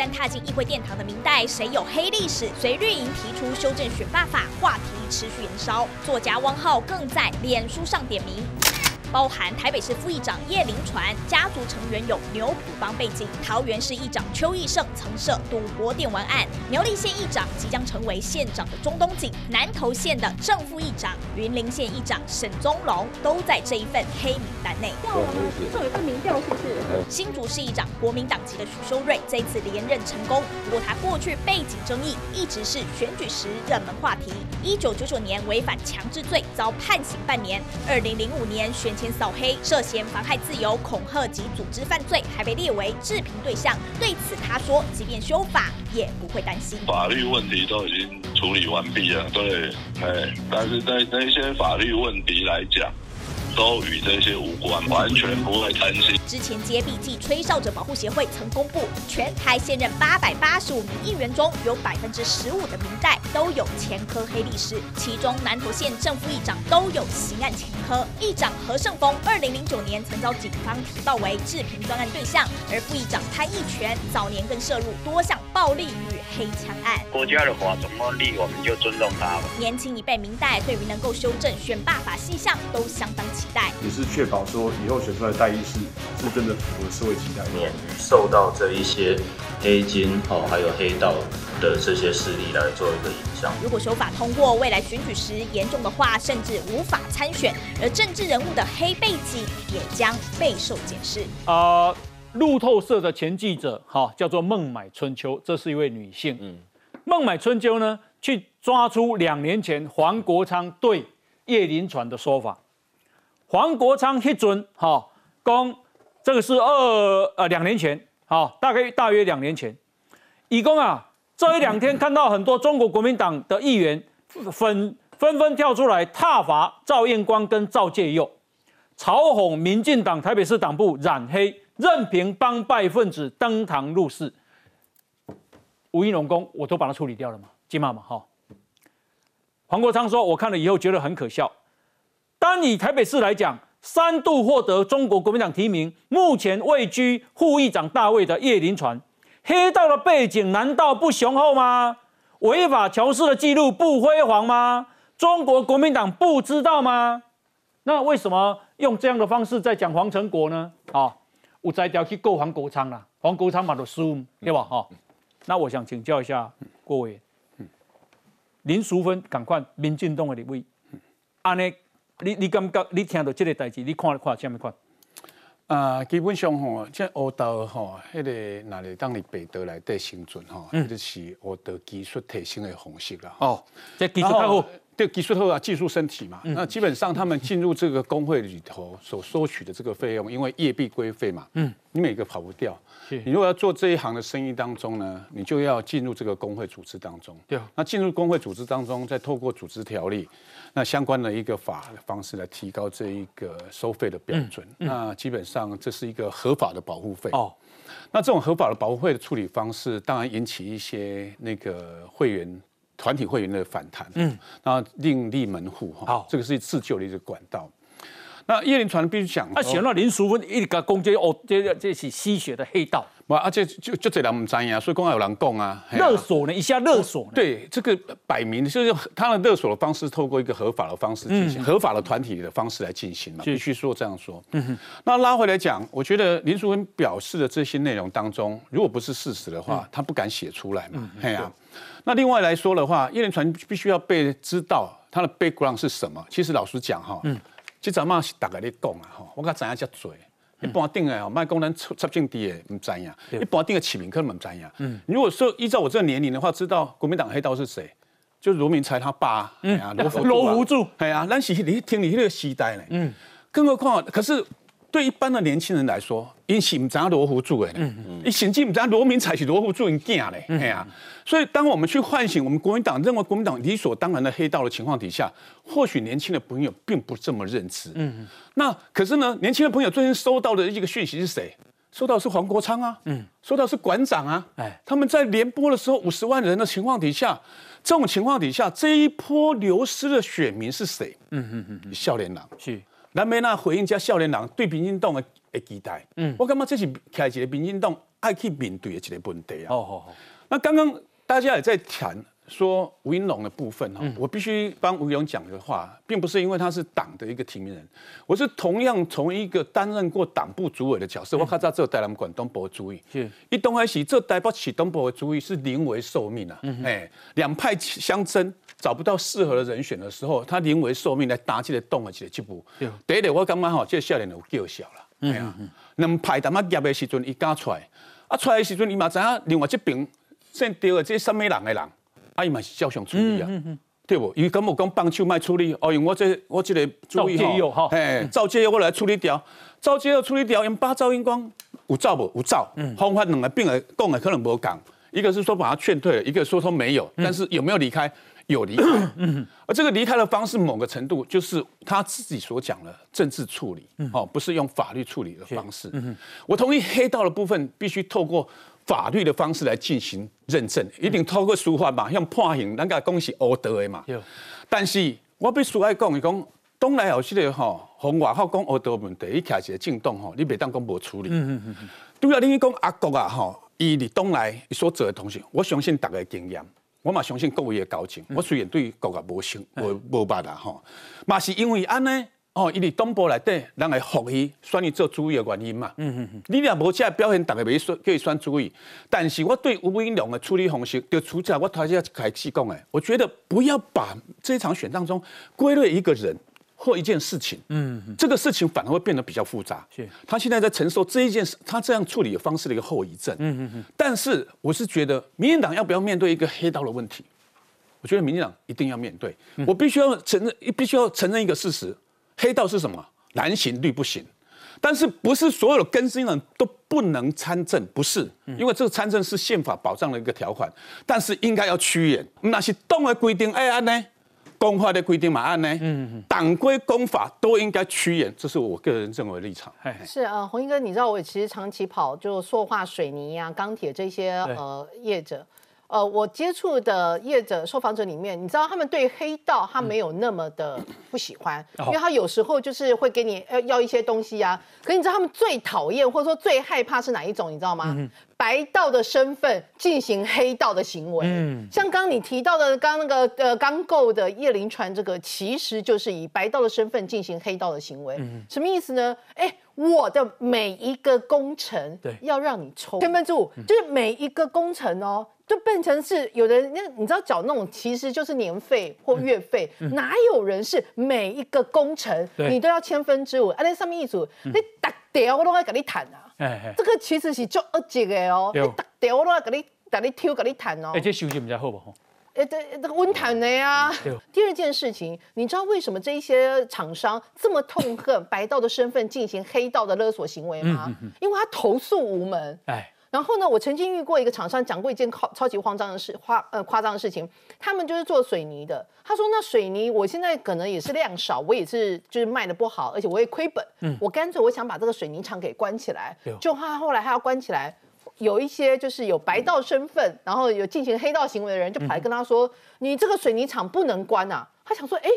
但踏进议会殿堂的明代，谁有黑历史？随绿营提出修正选罢法，话题持续燃烧。作家汪浩更在脸书上点名。包含台北市副议长叶林传家族成员有牛埔帮背景，桃园市议长邱义胜曾涉赌博电玩案，苗栗县议长即将成为县长的中东锦，南投县的正副议长云林县议长沈宗龙都在这一份黑名单内。调了吗？这有一份民调是不是？新竹市议长国民党籍的许修睿这次连任成功，不过他过去背景争议一直是选举时热门话题。一九九九年违反强制罪遭判刑半年，二零零五年选。前扫黑涉嫌妨害自由、恐吓及组织犯罪，还被列为治评对象。对此，他说：“即便修法，也不会担心。法律问题都已经处理完毕了，对，哎，但是在那些法律问题来讲。”都与这些无关，完全不会担心。之前接笔记吹哨者保护协会曾公布，全台现任八百八十五名议员中有百分之十五的民代都有前科黑历史，其中南投县正副议长都有刑案前科。议长何胜峰二零零九年曾遭警方提报为治平专案对象，而副议长潘义全早年更涉入多项暴力与黑枪案。国家的话怎么立，我们就尊重他。年轻一辈民代对于能够修正选罢法细项都相当。期待也是确保说以后选出来的代议士是真的符合社会期待，免于受到这一些黑金哦，还有黑道的这些势力来做一个影响。如果修法通过，未来选举时严重的话，甚至无法参选，而政治人物的黑背景也将备受检视。啊，路透社的前记者哈叫做孟买春秋，这是一位女性。嗯，孟买春秋呢，去抓出两年前黄国昌对叶林传的说法。黄国昌一准，哈，讲这个是二呃两年前，好，大概大约两年前，以公啊，这一两天看到很多中国国民党的议员纷纷纷跳出来挞伐赵彦光跟赵介佑，嘲讽民进党台北市党部染黑，任凭帮派分子登堂入室。吴一龙公我都把它处理掉了嘛，金妈嘛，哈。黄国昌说，我看了以后觉得很可笑。单以台北市来讲，三度获得中国国民党提名，目前位居副议长大位的叶林传，黑道的背景难道不雄厚吗？违法乔事的记录不辉煌吗？中国国民党不知道吗？那为什么用这样的方式在讲黄成国呢？啊，我摘掉去告黄国昌啦，黄国昌嘛都输，对吧？哈，那我想请教一下郭委员，林淑芬赶快民进党的立委，安尼。你你感觉你听到这个代志，你看看怎么看？啊，基本上吼，这学道吼，迄个哪里当你被道来底生存吼，就是学道技术提升的方式啦。哦，这技术太好。对技术后啊，技术身体嘛，那基本上他们进入这个工会里头所收取的这个费用，因为业必归费嘛，嗯，你每个跑不掉。你如果要做这一行的生意当中呢，你就要进入这个工会组织当中。对。那进入工会组织当中，再透过组织条例，那相关的一个法的方式来提高这一个收费的标准。那基本上这是一个合法的保护费。哦。那这种合法的保护费的处理方式，当然引起一些那个会员。团体会员的反弹，嗯，那另立门户哈，好，这个是自救的一个管道。那叶林传必须讲，他写到林淑芬一个攻击哦，这这是吸血的黑道，哇，而且就就这人唔知呀，所以公开有人讲啊，勒索呢，一下勒索，对，这个摆明就是他的勒索的方式，透过一个合法的方式进行，合法的团体的方式来进行嘛，必须说这样说。嗯哼，那拉回来讲，我觉得林淑芬表示的这些内容当中，如果不是事实的话，他不敢写出来嘛，嘿呀。那另外来说的话，叶连传必须要被知道他的 background 是什么。其实老实讲哈，嗯，这阵嘛是逐个咧讲啊吼，我较知影遮多。一般定诶吼，卖工人出出境地诶，毋知影，一般定诶市民可能毋知影。嗯，如果说依照我这个年龄的话，知道国民党黑道是谁，就是罗明才他爸，哎呀，罗福柱，哎呀，咱是你听你迄个时代呢，嗯，更何况可是。对一般的年轻人来说，因是唔知罗湖住诶，你甚至唔知罗明才是罗湖住因囝嘞，哎呀，所以当我们去唤醒我们国民党认为国民党理所当然的黑道的情况底下，或许年轻的朋友并不这么认知。嗯，那可是呢，年轻的朋友最近收到的一个讯息是谁？收到是黄国昌啊，嗯，收到是馆长啊，哎，他们在联播的时候五十万人的情况底下，这种情况底下，这一波流失的选民是谁？嗯嗯嗯，笑脸郎。是。咱要那回应遮少年人对民进党的的期待，嗯，我感觉这是开一个民进党爱去面对的一个问题啊。好好好。那刚刚大家也在谈。说吴英龙的部分哈，我必须帮吴英龙讲的话，并不是因为他是党的一个提名人，我是同样从一个担任过党部主委的角色，我看到这台南广东部的主委，一东开始这台北起东博的主意是临危受命啊，哎，两派相争，找不到适合的人选的时候，他临危受命来打起来动了起来这步。第一，我感觉哈，这少年有叫嚣了，哎呀，两派他妈夹的时阵，一加出来，啊出来的时阵，伊嘛知影另外这边先丢的这什么人的人。啊，伊嘛是照常处理啊，对不？伊根本讲帮手卖处理，哦，用我这我这个注意哈，嘿，照接我来处理掉，照接要处理掉，用八兆英光有照不？有照，方法两个病人讲的可能无讲，一个是说把他劝退了，一个说他没有，但是有没有离开？有离开，嗯。而这个离开的方式，某个程度就是他自己所讲的政治处理，哦，不是用法律处理的方式。嗯我同意黑道的部分必须透过。法律的方式来进行认证，一定透过司法嘛，像判刑，咱家讲是恶德的嘛。但是我必须爱讲，伊讲东来后这个吼，从外口讲恶德问题，伊开一个震动吼，你袂当讲无处理。嗯嗯嗯。对啊，你讲阿国啊吼，伊伫东来所做的东西，我相信大家经验，我嘛相信各位的交情。我虽然对国啊无信无无捌啦吼，嘛是因为安尼。哦，伊伫东部内底，人来服伊，选伊做主意的原因嘛。嗯嗯嗯。你若无这表现，大家袂选，叫伊选主意。但是我对吴英良的处理方式，就出在我头先开始讲诶，我觉得不要把这场选当中归类一个人或一件事情。嗯嗯。这个事情反而会变得比较复杂。是。他现在在承受这一件事，他这样处理的方式的一个后遗症。嗯嗯嗯。但是我是觉得，民进党要不要面对一个黑道的问题？我觉得民进党一定要面对。我必须要承认，必须要承认一个事实。黑道是什么？蓝行绿不行，但是不是所有的更新人都不能参政？不是，因为这个参政是宪法保障的一个条款，但是应该要趋严。那些党的规定，哎按呢？公法的规定嘛按呢？嗯党规公法都应该趋严，这是我个人认为立场。是啊，洪英哥，你知道我其实长期跑就塑化、水泥啊、钢铁这些呃业者。呃，我接触的业者、受访者里面，你知道他们对黑道他没有那么的不喜欢，因为他有时候就是会给你要要一些东西啊。可你知道他们最讨厌或者说最害怕是哪一种？你知道吗？白道的身份进行黑道的行为。嗯，像刚刚你提到的，刚那个呃刚购的叶林传这个，其实就是以白道的身份进行黑道的行为。嗯，什么意思呢？哎，我的每一个工程，对，要让你抽千分之五，就是每一个工程哦。就变成是有人，那你知道缴那种其实就是年费或月费，哪有人是每一个工程你都要千分之五？啊，那上面一组，你打掉我都要跟你谈啊。这个其实是做二级的哦，你打掉我都要跟你跟你挑跟你谈哦。而且收入比较好不？哎，这这个温谈的呀。第二件事情，你知道为什么这一些厂商这么痛恨 白道的身份进行黑道的勒索行为吗？因为他投诉无门。哎。然后呢，我曾经遇过一个厂商，讲过一件超超级慌张的事，夸呃夸张的事情。他们就是做水泥的。他说：“那水泥我现在可能也是量少，我也是就是卖的不好，而且我也亏本。嗯，我干脆我想把这个水泥厂给关起来。就他后来他要关起来，有一些就是有白道身份，然后有进行黑道行为的人，就跑来跟他说：你这个水泥厂不能关啊！他想说：哎。”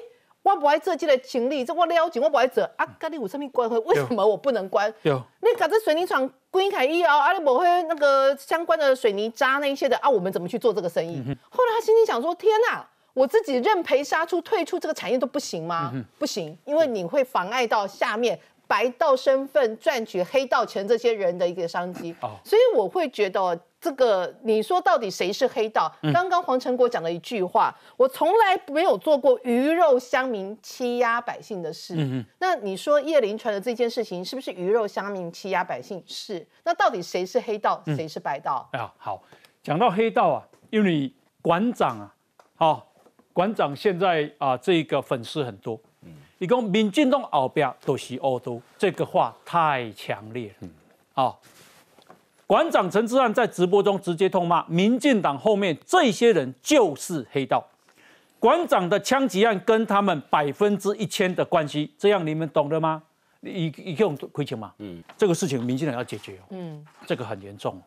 我不爱做这个情理，这我了解，我不爱做。啊，跟你有什么关系？为什么我不能关？你搞这水泥厂关开以后，啊，你不会那个相关的水泥渣那一些的啊，我们怎么去做这个生意？后来他心里想说：天哪，我自己认赔杀出，退出这个产业都不行吗？不行，因为你会妨碍到下面。白道身份赚取黑道钱，这些人的一个商机，所以我会觉得这个你说到底谁是黑道？刚刚黄成国讲了一句话，我从来没有做过鱼肉乡民欺压百姓的事。嗯那你说叶林传的这件事情是不是鱼肉乡民欺压百姓？是。那到底谁是黑道，谁是白道？哎呀，好，讲到黑道啊，因为馆长啊，好，馆长现在啊，这个粉丝很多。你讲民进党后边都是欧都，这个话太强烈了。嗯啊，馆长陈志汉在直播中直接痛骂民进党后面这些人就是黑道。馆长的枪击案跟他们百分之一千的关系，这样你们懂了吗？一一用亏钱吗？嗯，这个事情民进党要解决哦。嗯，这个很严重。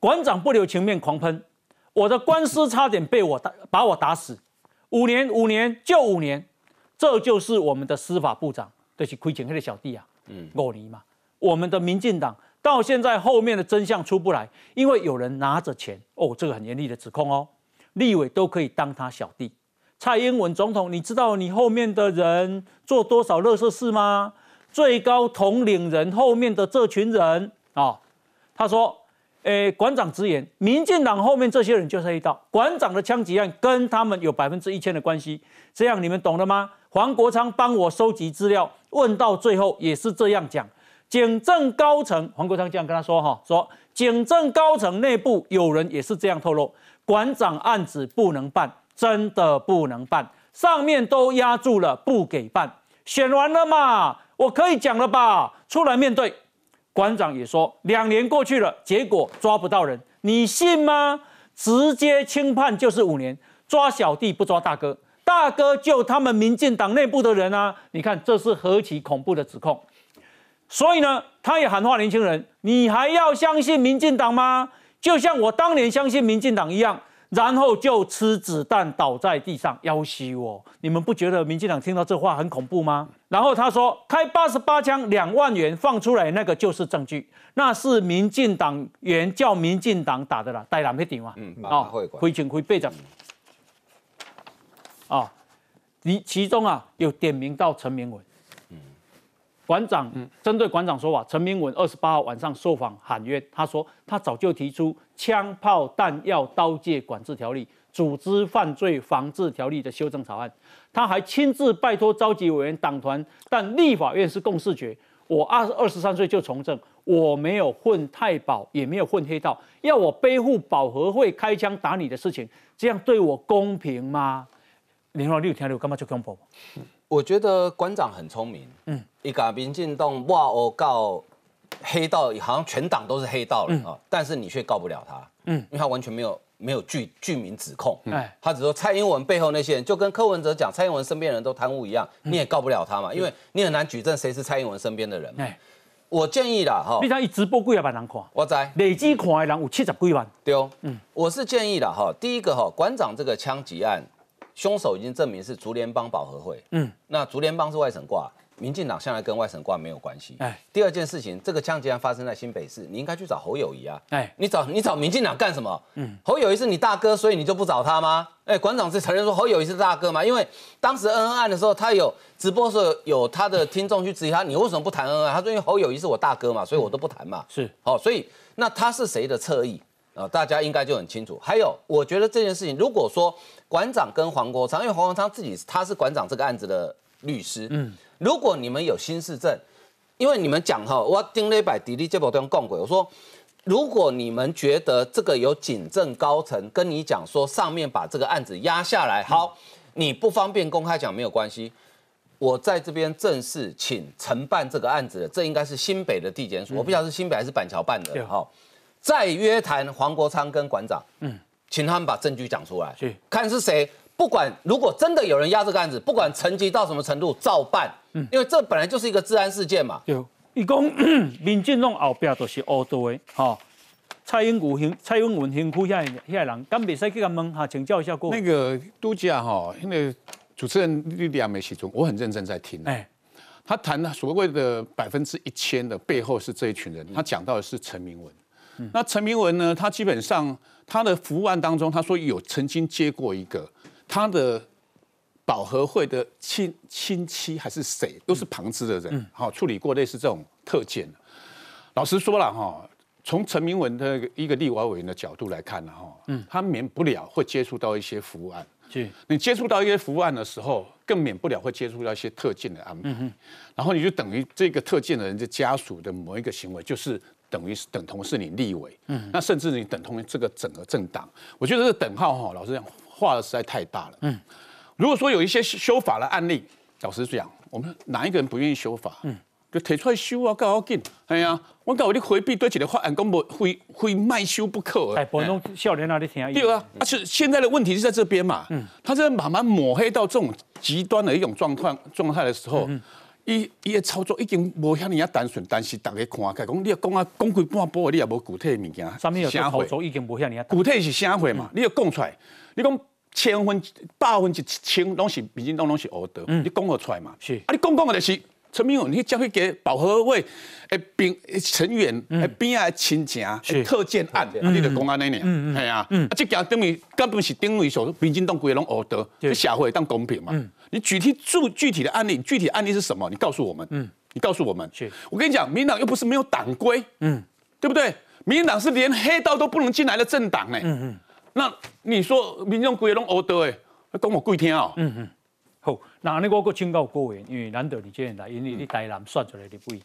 馆长不留情面狂喷，我的官司差点被我打把我打死，五年五年就五年。这就是我们的司法部长，就是亏钱黑的小弟啊，嗯，五年嘛。我们的民进党，到现在后面的真相出不来，因为有人拿着钱哦，这个很严厉的指控哦，立委都可以当他小弟。蔡英文总统，你知道你后面的人做多少乐色事吗？最高统领人后面的这群人啊，他说，诶，馆长直言，民进党后面这些人就是黑道，馆长的枪击案跟他们有百分之一千的关系，这样你们懂了吗？黄国昌帮我收集资料，问到最后也是这样讲，警政高层，黄国昌这样跟他说哈，说警政高层内部有人也是这样透露，馆长案子不能办。真的不能办，上面都压住了，不给办。选完了嘛，我可以讲了吧？出来面对，馆长也说，两年过去了，结果抓不到人，你信吗？直接轻判就是五年，抓小弟不抓大哥，大哥就他们民进党内部的人啊！你看这是何其恐怖的指控。所以呢，他也喊话年轻人，你还要相信民进党吗？就像我当年相信民进党一样。然后就吃子弹倒在地上要挟我，你们不觉得民进党听到这话很恐怖吗？然后他说开八十八枪两万元放出来，那个就是证据，那是民进党员叫民进党打的啦，带蓝配顶嘛，嗯，啊，亏钱亏倍涨，啊，你其中啊有点名到陈明文。馆长针对馆长说法，陈明文二十八号晚上受访喊冤，他说他早就提出枪炮弹药刀械管制条例、组织犯罪防治条例的修正草案，他还亲自拜托召集委员党团，但立法院是共视觉。我二二十三岁就从政，我没有混太保，也没有混黑道，要我背负保和会开枪打你的事情，这样对我公平吗？林华，你有听到干嘛就恐怖？我觉得馆长很聪明，嗯，一个民进党哇哦告黑道，好像全党都是黑道了啊，但是你却告不了他，嗯，因为他完全没有没有具具名指控，哎，他只说蔡英文背后那些人，就跟柯文哲讲蔡英文身边人都贪污一样，你也告不了他嘛，因为你很难举证谁是蔡英文身边的人，哎，我建议啦，哈，你看一直播几万人看，我在累计看的人有七十几万，对哦，嗯，我是建议啦，哈，第一个哈，馆长这个枪击案。凶手已经证明是竹联帮保和会，嗯，那竹联帮是外省挂，民进党向来跟外省挂没有关系。哎，第二件事情，这个枪击案发生在新北市，你应该去找侯友谊啊。哎，你找你找民进党干什么？嗯，侯友谊是你大哥，所以你就不找他吗？哎，馆长是承认说侯友谊是大哥吗？因为当时恩恩案的时候，他有直播时候有他的听众去质疑他，你为什么不谈恩恩？他说因为侯友谊是我大哥嘛，所以我都不谈嘛。是，好，所以那他是谁的侧翼？啊，大家应该就很清楚。还有，我觉得这件事情，如果说馆长跟黄国昌，因为黄国昌自己他是馆长这个案子的律师，嗯，如果你们有新市政，因为你们讲哈，我丁雷百迪利这波都用共轨，我说，如果你们觉得这个有警政高层跟你讲说，上面把这个案子压下来，好，你不方便公开讲没有关系，我在这边正式请承办这个案子的，这应该是新北的地检署，我不晓得是新北还是板桥办的，好。再约谈黄国昌跟馆长，嗯，请他们把证据讲出来，是看是谁。不管如果真的有人压这个案子，不管层级到什么程度，照办。嗯，因为这本来就是一个治安事件嘛。有，一共民进党后边都是乌多的，哈。蔡英文、蔡英文辛苦下下人，敢未使去他问哈，请教一下过。那个都假哈，因为主持人莉莉亚梅其中，我很认真在听。哎，他谈的所谓的百分之一千的背后是这一群人，他讲到的是陈明文。那陈明文呢？他基本上他的服务案当中，他说有曾经接过一个他的保和会的亲亲戚还是谁，都是旁支的人，好处理过类似这种特件。老实说了哈，从陈明文的一个立委委员的角度来看呢哈，嗯，他免不了会接触到一些服务案。你接触到一些服务案的时候，更免不了会接触到一些特件的安排。然后你就等于这个特件的人的家属的某一个行为，就是。等于是等同是你立委，嗯，那甚至你等同于这个整个政党，我觉得这个等号哈，老实讲画的实在太大了，嗯，如果说有一些修法的案例，老实讲，我们哪一个人不愿意修法？嗯，就提出来修啊，搞好紧，哎呀，我搞我你回避对起来法案，根本会会卖修不可。哎，不弄笑脸那里听。对啊，而且现在的问题是在这边嘛，嗯，他在慢慢抹黑到这种极端的一种状况状态的时候。伊伊的操作已经无遐尼啊单纯，但是逐个看开讲，你要讲啊讲开半波，你也无具体的物件。啥物有操作已经无遐尼啊。具体是啥货嘛？你要讲出来，你讲千分、百分一千，拢是毕竟拢拢是恶德，你讲得出来嘛？是啊，你讲讲的就是陈明勇，你交去给保和会诶兵成员诶边啊亲情特建案，你的公安尼尔，系啊，啊这件等于根本是等于说民进党规拢恶德，这社会当公平嘛？你具体做具体的案例，具体案例是什么？你告诉我们，嗯，你告诉我们，我跟你讲，民党又不是没有党规，嗯，对不对？民党是连黑道都不能进来的政党呢，嗯嗯，那你说民众规拢恶德诶，讲我贵听哦，嗯嗯。好，那你我个请告各位，因为难得你今天来，因为你台南算出来的位，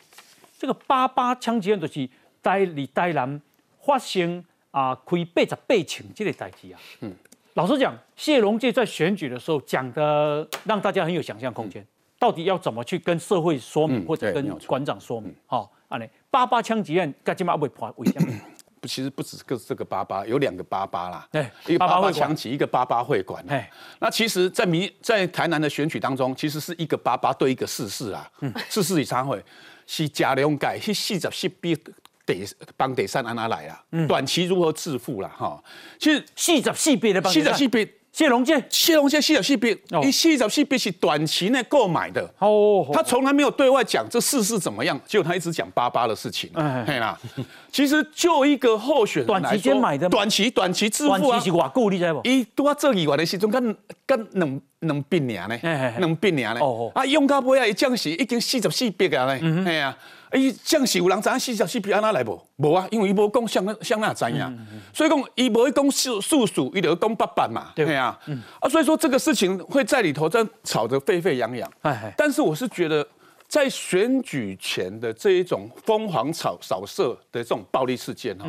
这个八八枪击案就是在你台南发生啊，开八十八枪这个代志啊。嗯，老实讲，谢龙介在选举的时候讲的，让大家很有想象空间。到底要怎么去跟社会说明，或者跟馆长说明？好，安尼八八枪击案，该今嘛未破为什么？其实不止个这个八八，有两个八八啦，对，一个八八枪击，一个八八会馆。哎，那其实，在民在台南的选举当中，其实是一个八八对一个四四啊，四四以上会是假两改，是四十四比得帮得三安哪来啊？短期如何致富了哈？其实四十四笔的帮，四十四笔。谢龙介，谢龙介四十四笔，一四十四笔是短期内购买的。哦，他从来没有对外讲这事是怎么样，结果他一直讲巴巴的事情。哎，嘿啦，其实就一个候选人短期间买的，短期短期致富啊。短期是偌久，你知不？伊拄啊做以外的时阵，跟跟两两笔年呢，两笔年呢。哦哦。啊，用到尾啊，伊降息已经四十四笔啊嘞。嗯嘿啊。伊将是有人知影四十四 P 安那来无？无啊，因为伊无讲像像那知影，所以讲伊无去讲数数数，伊就讲八八嘛，对啊，啊，所以说这个事情会在里头在吵得沸沸扬扬。哎但是我是觉得，在选举前的这一种疯狂扫扫射的这种暴力事件哈，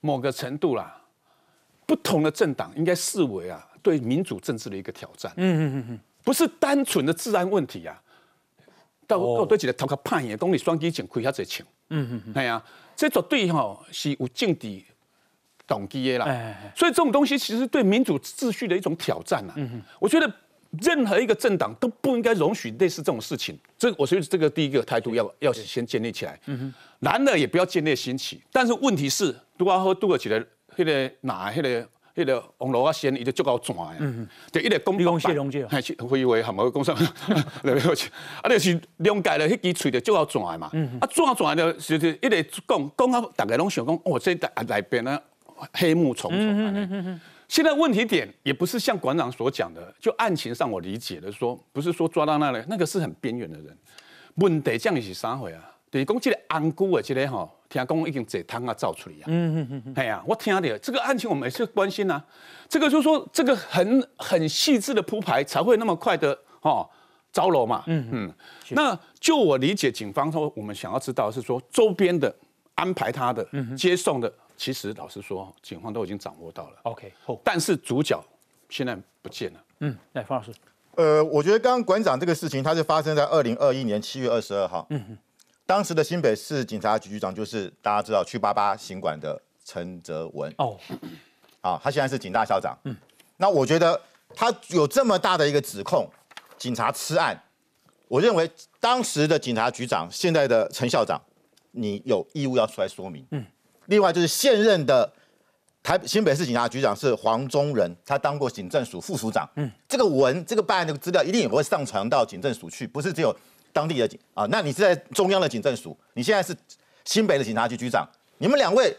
某个程度啦，不同的政党应该视为啊对民主政治的一个挑战。嗯嗯嗯嗯，不是单纯的治安问题啊。到到对一个头壳判的，讲你双击前开遐侪枪，嗯嗯嗯，系啊，这绝对吼是有政治动机的啦。所以这种东西其实对民主秩序的一种挑战呐。嗯我觉得任何一个政党都不应该容许类似这种事情。这我觉得这个第一个态度要要先建立起来。嗯哼。男的也不要建立新奇，但是问题是，杜阿和杜尔起来，迄个哪迄个。迄个网络啊，先伊就足够转嗯嗯，就一直讲讲谢龙含冇讲啥，来啊，就是谅解了，迄支喙就足够转嘛，嗯啊，转转了就是一直讲讲啊，大家拢想讲，哦，这内内边啊黑幕重重，安尼现在问题点也不是像馆长所讲的，就案情上我理解的说，不是说抓到那里，那个是很边缘的人，问题这样是啥回啊？就是讲这个安姑的这个吼。听讲已经这汤啊造出来啊，嗯嗯嗯，哎呀，我听的这个案情，我们也是关心呐。这个就是说，这个很很细致的铺排，才会那么快的哦招楼嘛。嗯嗯。那就我理解，警方说我们想要知道是说周边的安排他的接送的，其实老实说，警方都已经掌握到了。OK，但是主角现在不见了。嗯，来，方老师。呃，我觉得刚刚馆长这个事情，它是发生在二零二一年七月二十二号。嗯嗯。当时的新北市警察局局长就是大家知道去八八行馆的陈泽文哦，啊，他现在是警大校长。嗯，那我觉得他有这么大的一个指控，警察吃案，我认为当时的警察局长，现在的陈校长，你有义务要出来说明。嗯，另外就是现任的台新北市警察局长是黄宗仁，他当过警政署副署长。嗯，这个文这个办案的资料一定也会上传到警政署去，不是只有。当地的警啊，那你是在中央的警政署，你现在是新北的警察局局长，你们两位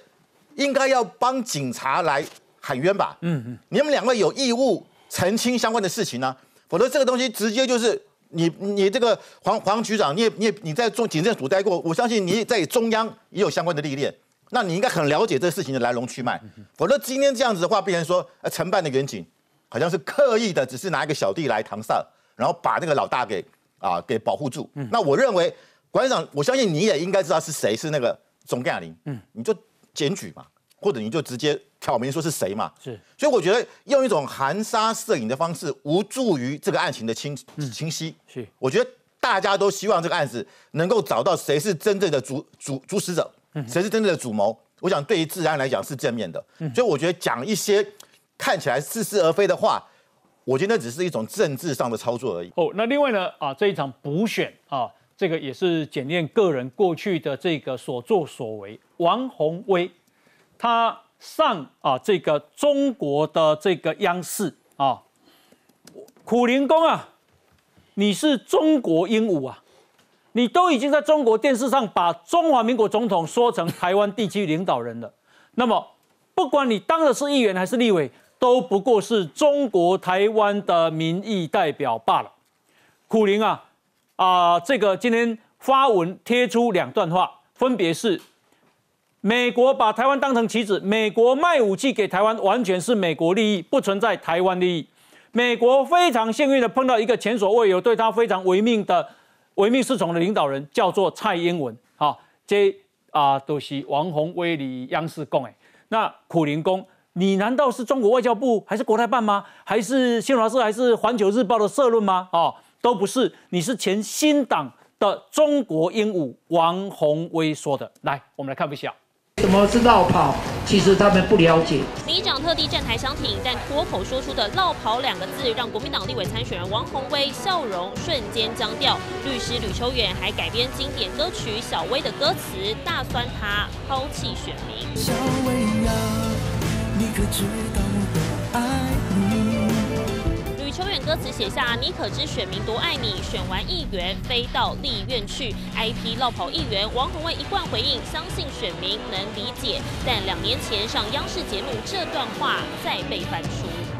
应该要帮警察来喊冤吧？嗯嗯，你们两位有义务澄清相关的事情呢，否则这个东西直接就是你你这个黄黄局长，你也你也你在中警政署待过，我相信你在中央也有相关的历练，那你应该很了解这事情的来龙去脉，否则今天这样子的话，变成说呃承办的远景好像是刻意的，只是拿一个小弟来搪塞，然后把那个老大给。啊，给保护住。那我认为，馆长，我相信你也应该知道是谁是那个钟亚玲。嗯，你就检举嘛，或者你就直接挑明说是谁嘛。是。所以我觉得用一种含沙射影的方式，无助于这个案情的清清晰。是。我觉得大家都希望这个案子能够找到谁是真正的主主主使者，谁是真正的主谋。我想对于治安来讲是正面的。所以我觉得讲一些看起来似是而非的话。我觉得那只是一种政治上的操作而已。哦，那另外呢？啊，这一场补选啊，这个也是检验个人过去的这个所作所为。王宏威他上啊，这个中国的这个央视啊，苦灵公啊，你是中国鹦鹉啊，你都已经在中国电视上把中华民国总统说成台湾地区领导人了，那么不管你当的是议员还是立委，都不过是中国台湾的民意代表罢了。苦林啊啊，这个今天发文贴出两段话，分别是：美国把台湾当成棋子，美国卖武器给台湾完全是美国利益，不存在台湾利益。美国非常幸运的碰到一个前所未有对他非常唯命的。唯命是从的领导人叫做蔡英文，好，这啊都是王宏威里央视讲诶。那苦林公，你难道是中国外交部，还是国台办吗？还是新华社，还是环球日报的社论吗？哦，都不是，你是前新党的中国鹦鹉王宏威说的。来，我们来看一下。什么是绕跑？其实他们不了解。里长特地站台相挺，但脱口说出的“绕跑”两个字，让国民党立委参选人王宏威笑容瞬间僵掉。律师吕秋远还改编经典歌曲《小薇》的歌词，大酸他抛弃选民。小薇呀，你可知道我爱秋远歌词写下：“你可知选民多爱你？选完议员飞到立院去。”IP 落跑议员王宏卫一贯回应：“相信选民能理解。”但两年前上央视节目，这段话再被翻出。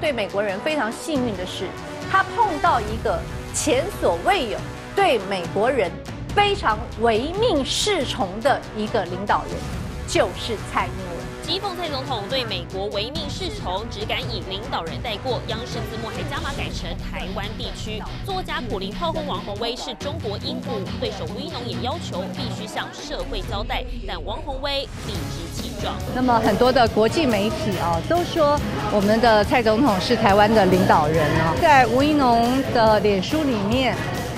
对美国人非常幸运的是，他碰到一个前所未有对美国人非常唯命是从的一个领导人，就是蔡英文。讥讽蔡总统对美国唯命是从，只敢以领导人带过。央视字幕还加码改成台湾地区。作家普林炮轰王宏威是中国鹦鹉，对手吴一农也要求必须向社会交代，但王宏威理直气壮。那么很多的国际媒体啊，都说我们的蔡总统是台湾的领导人啊。在吴一农的脸书里面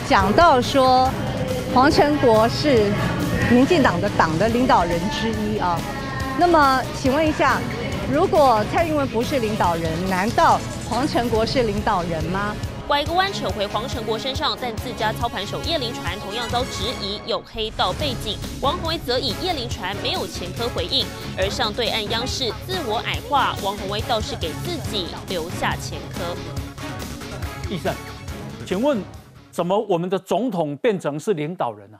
讲到说，黄成国是民进党的党的领导人之一啊。那么，请问一下，如果蔡英文不是领导人，难道黄成国是领导人吗？拐个弯扯回黄成国身上，但自家操盘手叶林传同样遭质疑有黑道背景。王宏威则以叶林传没有前科回应，而上对岸央视自我矮化，王宏威倒是给自己留下前科。医生，请问怎么我们的总统变成是领导人呢？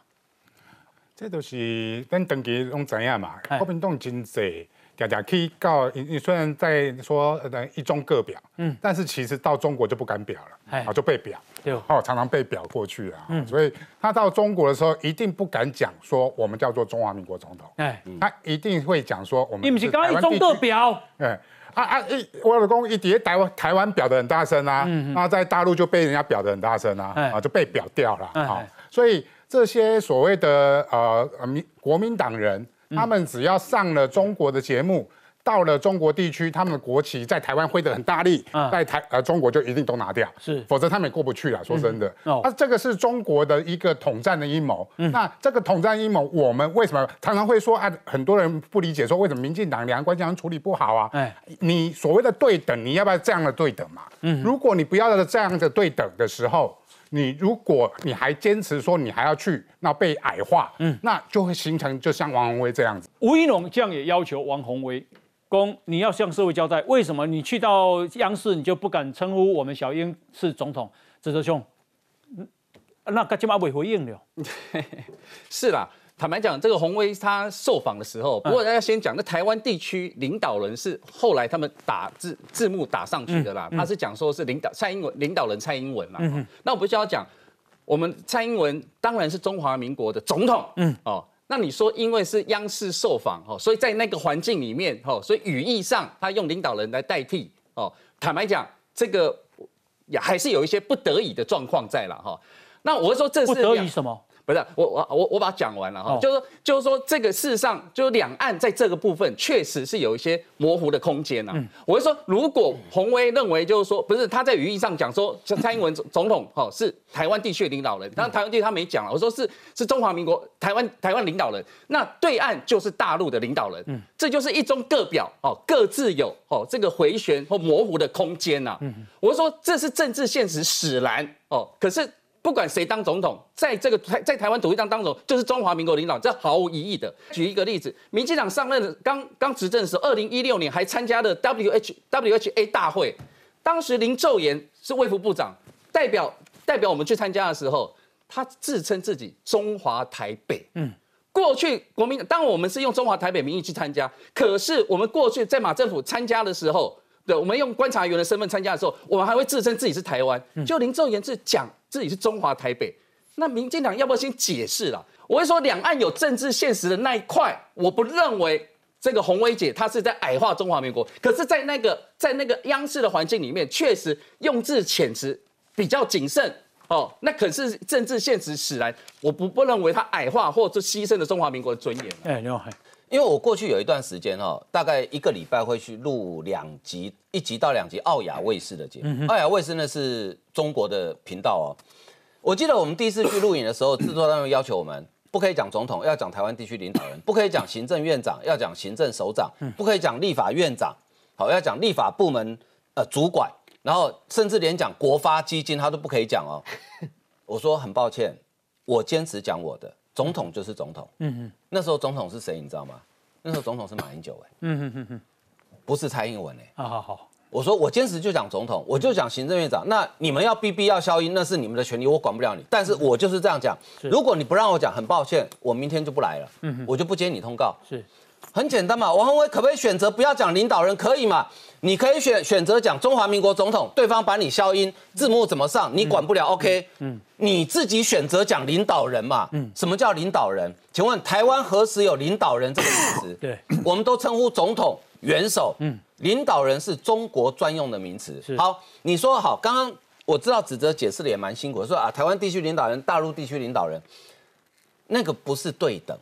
这都是咱长期拢知影嘛，国民党真济，常常去告，你虽然在说呃一中各表，嗯，但是其实到中国就不敢表了，啊就被表，对，哦常常被表过去啊，嗯，所以他到中国的时候一定不敢讲说我们叫做中华民国总统，哎，他一定会讲说我们，你不是刚一中各表，哎，啊啊一我老公一叠台湾台湾表的很大声啊，嗯那在大陆就被人家表的很大声啊，啊就被表掉了，好，所以。这些所谓的呃民国民党人，他们只要上了中国的节目，到了中国地区，他们的国旗在台湾挥得很大力，在台呃中国就一定都拿掉，是，否则他们也过不去了。说真的，那这个是中国的一个统战的阴谋。那这个统战阴谋，我们为什么常常会说啊？很多人不理解，说为什么民进党两岸关系处理不好啊？哎，你所谓的对等，你要不要这样的对等嘛？嗯，如果你不要这样的对等的时候。你如果你还坚持说你还要去，那被矮化，嗯，那就会形成就像王宏威这样子。吴一龙这样也要求王宏威，公你要向社会交代，为什么你去到央视你就不敢称呼我们小英是总统？子泽兄，那他起码会回应了。是啦。坦白讲，这个洪威他受访的时候，不过大家先讲，那台湾地区领导人是后来他们打字字幕打上去的啦。他是讲说是领导蔡英文领导人蔡英文啦。那我不需要讲，我们蔡英文当然是中华民国的总统。嗯哦，那你说因为是央视受访哦，所以在那个环境里面哦，所以语义上他用领导人来代替哦。坦白讲，这个也还是有一些不得已的状况在了哈。那我说这是不得已什么？不是我我我我把它讲完了哈，就是说就是说这个事实上，就是两岸在这个部分确实是有一些模糊的空间呐。我是说，如果洪威认为就是说，不是他在语义上讲说，蔡英文 总统哈是台湾地区领导人，但台湾地区他没讲了。我说是是中华民国台湾台湾领导人，那对岸就是大陆的领导人，嗯，这就是一中各表哦，各自有哦这个回旋或模糊的空间呐。嗯，我是说这是政治现实使然哦，可是。不管谁当总统，在这个台在台湾独立当当总，就是中华民国领导，这毫无疑义的。举一个例子，民进党上任刚刚执政的时候，二零一六年还参加了 W H W H A 大会，当时林昼延是卫福部长，代表代表我们去参加的时候，他自称自己中华台北。嗯，过去国民党，当我们是用中华台北名义去参加，可是我们过去在马政府参加的时候，对，我们用观察员的身份参加的时候，我们还会自称自己是台湾。就林正言是讲自己是中华台北，那民进党要不要先解释了？我会说，两岸有政治现实的那一块，我不认为这个洪薇姐她是在矮化中华民国。可是，在那个在那个央视的环境里面，确实用字遣词比较谨慎哦。那可是政治现实使然，我不不认为她矮化或者牺牲了中华民国的尊严。哎，刘海，因为我过去有一段时间哦，大概一个礼拜会去录两集，一集到两集奥雅卫视的节目。澳亚卫视呢是中国的频道哦。我记得我们第一次去录影的时候，制作单位要求我们。不可以讲总统，要讲台湾地区领导人；不可以讲行政院长，要讲行政首长；不可以讲立法院长，好，要讲立法部门呃主管。然后甚至连讲国发基金他都不可以讲哦。我说很抱歉，我坚持讲我的，总统就是总统。嗯嗯。那时候总统是谁，你知道吗？那时候总统是马英九哎。嗯哼哼哼。不是蔡英文哎。好好好。我说我坚持就讲总统，我就讲行政院长。那你们要逼逼要消音，那是你们的权利，我管不了你。但是我就是这样讲。如果你不让我讲，很抱歉，我明天就不来了。嗯，我就不接你通告。是，很简单嘛。王宏威可不可以选择不要讲领导人？可以嘛？你可以选选择讲中华民国总统，对方把你消音，字幕怎么上你管不了。OK，嗯，你自己选择讲领导人嘛。嗯，什么叫领导人？请问台湾何时有领导人这个名词？对，我们都称呼总统。元首，嗯，领导人是中国专用的名词。好，你说好，刚刚我知道指责解释的也蛮辛苦，说啊，台湾地区领导人，大陆地区领导人，那个不是对等，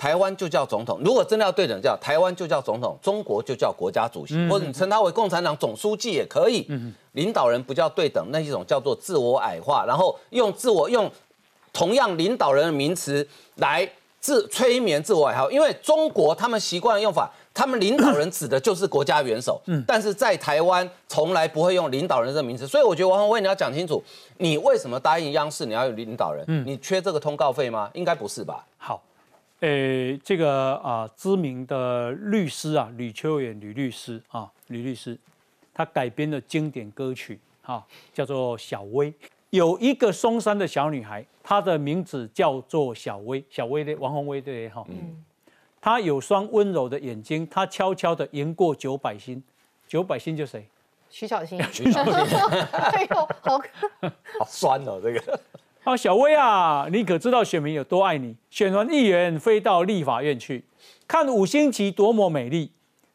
台湾就叫总统。如果真的要对等，叫台湾就叫总统，中国就叫国家主席，或者你称他为共产党总书记也可以。领导人不叫对等，那一种叫做自我矮化，然后用自我用同样领导人的名词来自催眠自我矮化，因为中国他们习惯的用法。他们领导人指的就是国家元首，嗯，但是在台湾从来不会用领导人这个名词，所以我觉得王宏威你要讲清楚，你为什么答应央视你要有领导人？嗯，你缺这个通告费吗？应该不是吧？好，呃，这个啊，知名的律师啊，吕秋远吕律师啊，吕律师，他改编的经典歌曲哈，叫做《小薇》，有一个松山的小女孩，她的名字叫做小薇，小薇的王宏薇对哈，嗯。她有双温柔的眼睛，她悄悄的赢过九百星，九百星就谁？徐小新。徐小新。哎呦，好，好酸哦，这个。啊，小薇啊，你可知道选民有多爱你？选完议员飞到立法院去，看五星旗多么美丽，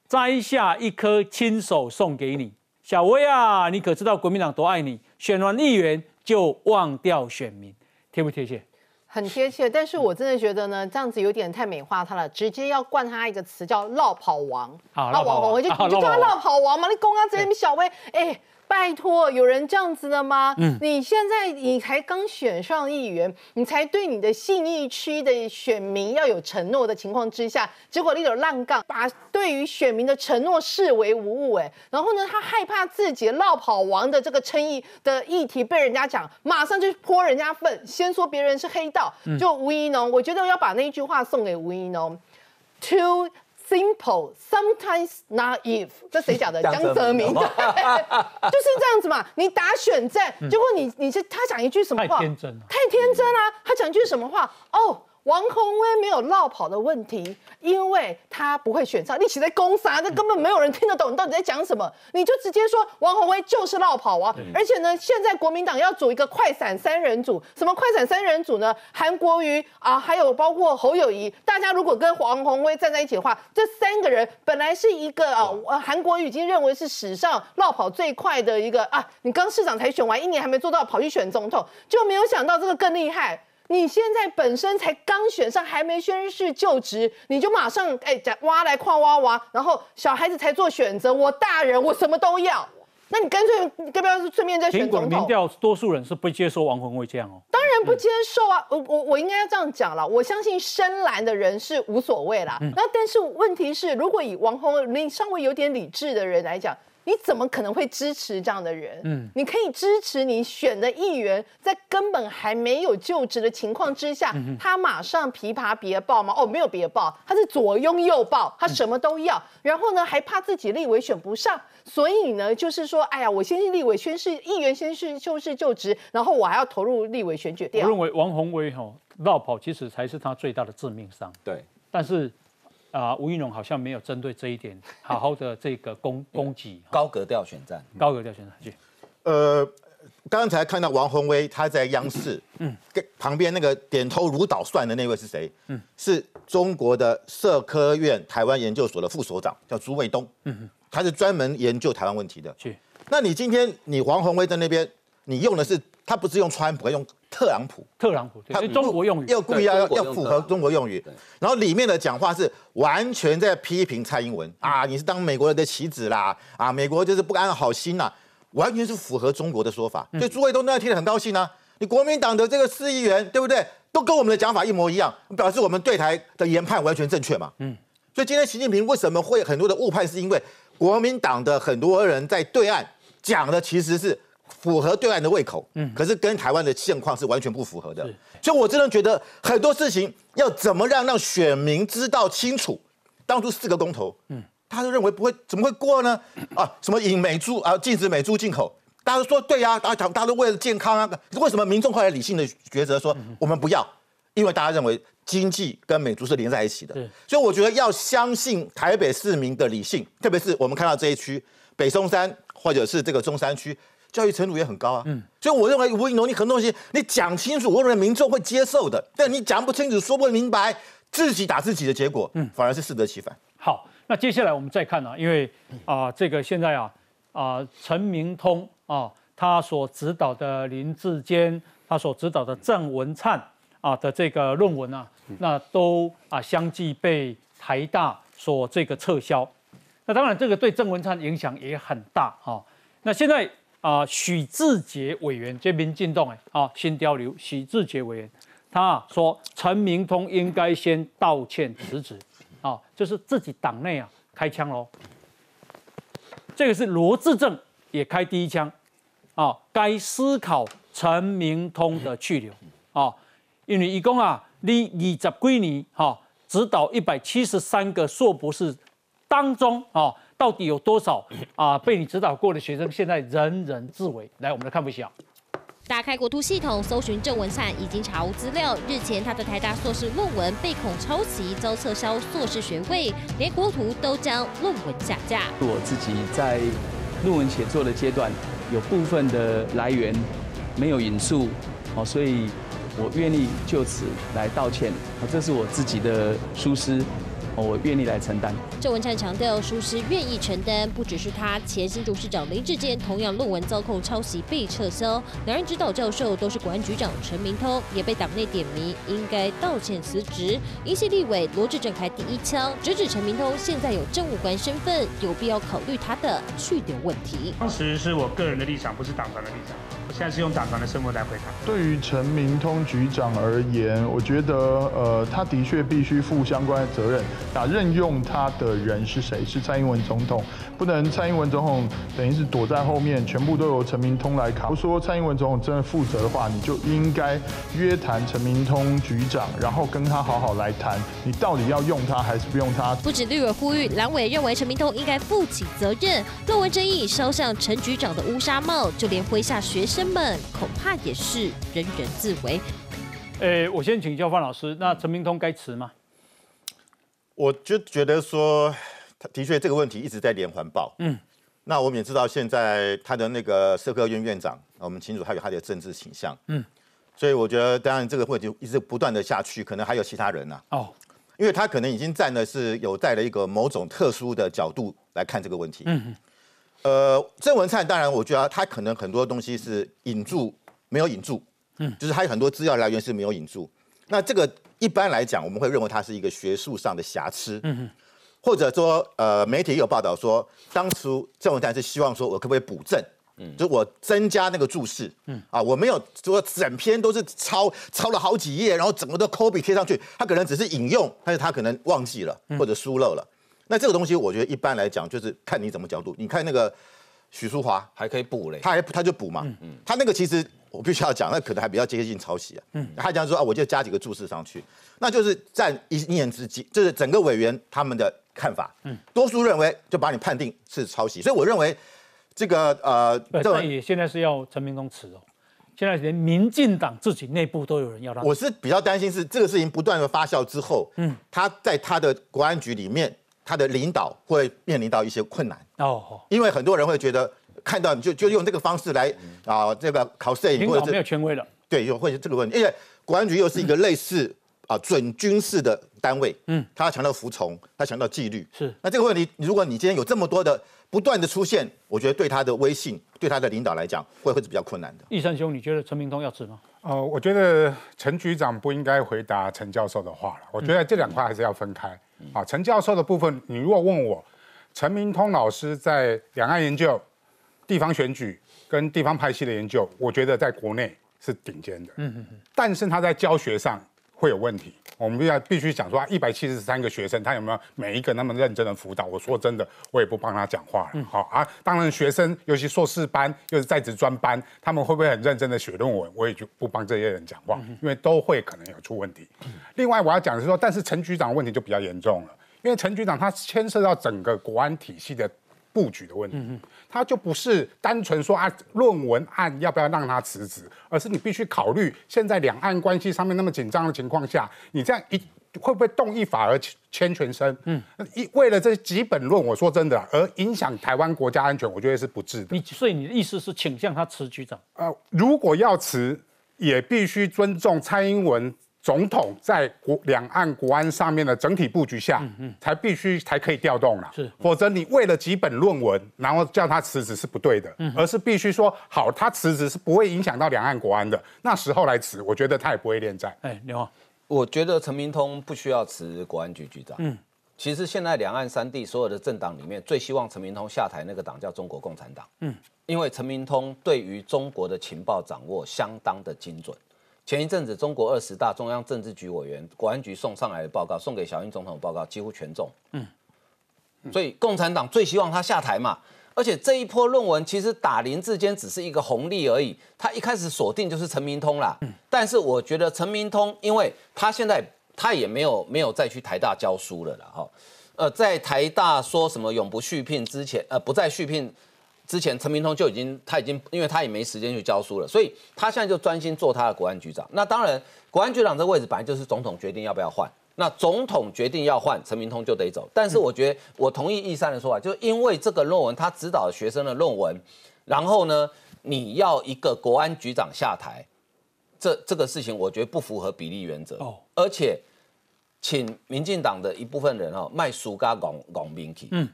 摘下一颗亲手送给你。小薇啊，你可知道国民党多爱你？选完议员就忘掉选民，贴不贴切？很贴切，但是我真的觉得呢，这样子有点太美化他了，直接要冠他一个词叫“绕跑王”。好，绕跑王，我就就叫他绕跑王嘛，你公安，这边小薇，哎。拜托，有人这样子的吗？嗯，你现在你才刚选上议员，你才对你的信义区的选民要有承诺的情况之下，结果你有烂杠，把对于选民的承诺视为无物，哎，然后呢，他害怕自己绕跑王的这个称议的议题被人家讲，马上就泼人家粪，先说别人是黑道，就吴怡农，我觉得要把那一句话送给吴怡农，to。Simple, sometimes naive，这谁讲的？江泽民，就是这样子嘛。你打选战，结果你你是他讲一句什么话？太天真了，太天真了。他讲一句什么话？哦。王宏威没有落跑的问题，因为他不会选上。你起在攻杀，那根本没有人听得懂你到底在讲什么。你就直接说王宏威就是落跑啊！而且呢，现在国民党要组一个快闪三人组，什么快闪三人组呢？韩国瑜啊，还有包括侯友谊，大家如果跟王宏威站在一起的话，这三个人本来是一个啊，韩国瑜已经认为是史上落跑最快的一个啊。你刚市长才选完一年还没做到，跑去选总统，就没有想到这个更厉害。你现在本身才刚选上，还没宣誓就职，你就马上哎，挖来矿挖挖，然后小孩子才做选择，我大人我什么都要，那你干脆要不要顺便再选总统？民调多数人是不接受王宏威这样哦。当然不接受啊，我我我应该要这样讲了，我相信深蓝的人是无所谓啦。那但是问题是，如果以王宏你稍微有点理智的人来讲。你怎么可能会支持这样的人？嗯，你可以支持你选的议员，在根本还没有就职的情况之下，他马上琵琶别报吗？哦，没有别报，他是左拥右抱，他什么都要。然后呢，还怕自己立委选不上，所以呢，就是说，哎呀，我先是立委宣誓，议员先是就是就职，然后我还要投入立委选举。我认为王宏威哈绕跑，其实才是他最大的致命伤。对，但是。啊，吴依农好像没有针对这一点 好好的这个攻攻击高格调选战，高格调选战去。呃，刚才看到王宏威他在央视，嗯，跟旁边那个点头如捣蒜的那位是谁？嗯，是中国的社科院台湾研究所的副所长，叫朱卫东，嗯他是专门研究台湾问题的。去，那你今天你王宏威在那边，你用的是他不是用川普，用。特朗普，特朗普，他中国用语，要故意要要符合中国用语，然后里面的讲话是完全在批评蔡英文。啊，你是当美国人的棋子啦，啊，美国就是不安好心呐，完全是符合中国的说法，所以诸位都那听得很高兴啊，你国民党的这个市议员对不对，都跟我们的讲法一模一样，表示我们对台的研判完全正确嘛，嗯，所以今天习近平为什么会很多的误判，是因为国民党的很多人在对岸讲的其实是。符合对岸的胃口，嗯，可是跟台湾的现况是完全不符合的，所以我真的觉得很多事情要怎么让让选民知道清楚。当初四个公投，嗯，大家都认为不会，怎么会过呢？啊，什么引美猪啊，禁止美猪进口，大家都说对呀，大家大家都为了健康啊，为什么民众后来理性的抉择说我们不要？因为大家认为经济跟美猪是连在一起的，所以我觉得要相信台北市民的理性，特别是我们看到这一区北松山或者是这个中山区。教育程度也很高啊，嗯，所以我认为吴英龙，你很多东西你讲清楚，我认为民众会接受的。但你讲不清楚，说不明白，自己打自己的结果，嗯，反而是适得其反。好，那接下来我们再看呢，因为啊，这个现在啊啊，陈明通啊，他所指导的林志坚，他所指导的郑文灿啊的这个论文啊，那都啊相继被台大所这个撤销。那当然，这个对郑文灿影响也很大哈。那现在。啊，许志杰委员这边进动哎，啊，新交流。许志杰委员，他说陈明通应该先道歉辞职，啊，就是自己党内啊开枪喽。这个是罗志正也开第一枪，啊，该思考陈明通的去留，啊，因为一共啊，你二十几年哈，指导一百七十三个硕博士当中啊。到底有多少啊？被你指导过的学生现在人人自危。来，我们来看一下。打开国图系统，搜寻郑文灿，已经查无资料。日前，他的台大硕士论文被恐抄袭，遭撤销硕士学位，连国图都将论文下架。我自己在论文写作的阶段，有部分的来源没有引述，哦，所以我愿意就此来道歉。哦，这是我自己的疏失。我愿意来承担。郑文灿强调，书师愿意承担，不只是他，前新竹市长林志坚同样论文遭控抄袭被撤销，两人指导教授都是国安局长陈明通，也被党内点名应该道歉辞职。一系立委罗志正开第一枪，直指陈明通现在有政务官身份，有必要考虑他的去留问题。当时是我个人的立场，不是党团的立场。我现在是用党团的身份来回答。对于陈明通局长而言，我觉得呃，他的确必须负相关的责任。那任用他的人是谁？是蔡英文总统，不能蔡英文总统等于是躲在后面，全部都由陈明通来扛。不说蔡英文总统真的负责的话，你就应该约谈陈明通局长，然后跟他好好来谈，你到底要用他还是不用他？不止绿委呼吁，蓝委认为陈明通应该负起责任。论文争议烧向陈局长的乌纱帽，就连麾下学生们恐怕也是人人自危。诶，我先请教范老师，那陈明通该辞吗？我就觉得说，他的确这个问题一直在连环爆。嗯，那我们也知道，现在他的那个社科院院长，我们清楚他有他的政治倾向。嗯，所以我觉得，当然这个问题一直不断的下去，可能还有其他人呐。哦，因为他可能已经站的是有带了一个某种特殊的角度来看这个问题。嗯，呃，郑文灿当然，我觉得他可能很多东西是引注没有引注。嗯，就是他有很多资料来源是没有引注。那这个。一般来讲，我们会认为它是一个学术上的瑕疵，嗯或者说，呃，媒体也有报道说，当初郑文灿是希望说，我可不可以补正，嗯，就我增加那个注释，嗯，啊，我没有说整篇都是抄抄了好几页，然后整个都 copy 贴上去，他可能只是引用，但是他可能忘记了或者疏漏了。那这个东西，我觉得一般来讲就是看你怎么角度。你看那个许淑华还可以补嘞，他还他就补嘛，嗯嗯他那个其实我必须要讲，那可能还比较接近抄袭啊。嗯，他讲说啊，我就加几个注释上去，那就是占一念之机，就是整个委员他们的看法。嗯，多数认为就把你判定是抄袭，所以我认为这个呃，这也现在是要陈明通辞哦。现在连民进党自己内部都有人要他。我是比较担心是这个事情不断的发酵之后，嗯，他在他的国安局里面。他的领导会面临到一些困难。哦，因为很多人会觉得看到你就就用这个方式来啊，这个考摄影或者没有权威了，对，有会这个问题，因为国安局又是一个类似啊准军事的单位，嗯，他强调服从，他强调纪律，是。那这个问题，如果你今天有这么多的不断的出现，我觉得对他的威信，对他的领导来讲，会会是比较困难的。易山兄，你觉得陈明通要辞吗？呃，我觉得陈局长不应该回答陈教授的话了，我觉得这两块还是要分开。啊，陈教授的部分，你如果问我，陈明通老师在两岸研究、地方选举跟地方派系的研究，我觉得在国内是顶尖的。嗯嗯嗯。但是他在教学上会有问题，我们要必须讲说，一百七十三个学生，他有没有每一个那么认真的辅导？我说真的，我也不帮他讲话了。好啊，当然学生，尤其硕士班又是在职专班，他们会不会很认真的写论文？我也就不帮这些人讲话，因为都会可能有出问题。另外我要讲的是说，但是陈局长问题就比较严重了，因为陈局长他牵涉到整个国安体系的布局的问题，他就不是单纯说啊论文案要不要让他辞职，而是你必须考虑现在两岸关系上面那么紧张的情况下，你这样一会不会动一法而牵全身？嗯，一为了这几本论，我说真的，而影响台湾国家安全，我觉得是不智的。你所以你的意思是倾向他辞局长？呃，如果要辞，也必须尊重蔡英文。总统在国两岸国安上面的整体布局下，才必须才可以调动了。是，否则你为了几本论文，然后叫他辞职是不对的，嗯而是必须说好，他辞职是不会影响到两岸国安的。那时候来辞，我觉得他也不会恋战。哎，刘华，我觉得陈明通不需要辞国安局局长。嗯，其实现在两岸三地所有的政党里面，最希望陈明通下台那个党叫中国共产党。嗯，因为陈明通对于中国的情报掌握相当的精准。前一阵子，中国二十大中央政治局委员、国安局送上来的报告，送给小英总统的报告几乎全中。嗯，所以共产党最希望他下台嘛。而且这一波论文其实打林志坚只是一个红利而已，他一开始锁定就是陈明通啦。嗯，但是我觉得陈明通，因为他现在他也没有没有再去台大教书了啦。哈，呃，在台大说什么永不续聘之前，呃，不再续聘。之前陈明通就已经，他已经，因为他也没时间去教书了，所以他现在就专心做他的国安局长。那当然，国安局长这个位置本来就是总统决定要不要换。那总统决定要换，陈明通就得走。但是我觉得，我同意易山的说法，就是因为这个论文他指导学生的论文，然后呢，你要一个国安局长下台，这这个事情我觉得不符合比例原则。哦，而且请民进党的一部分人哦卖书嘎拱拱民气。嗯。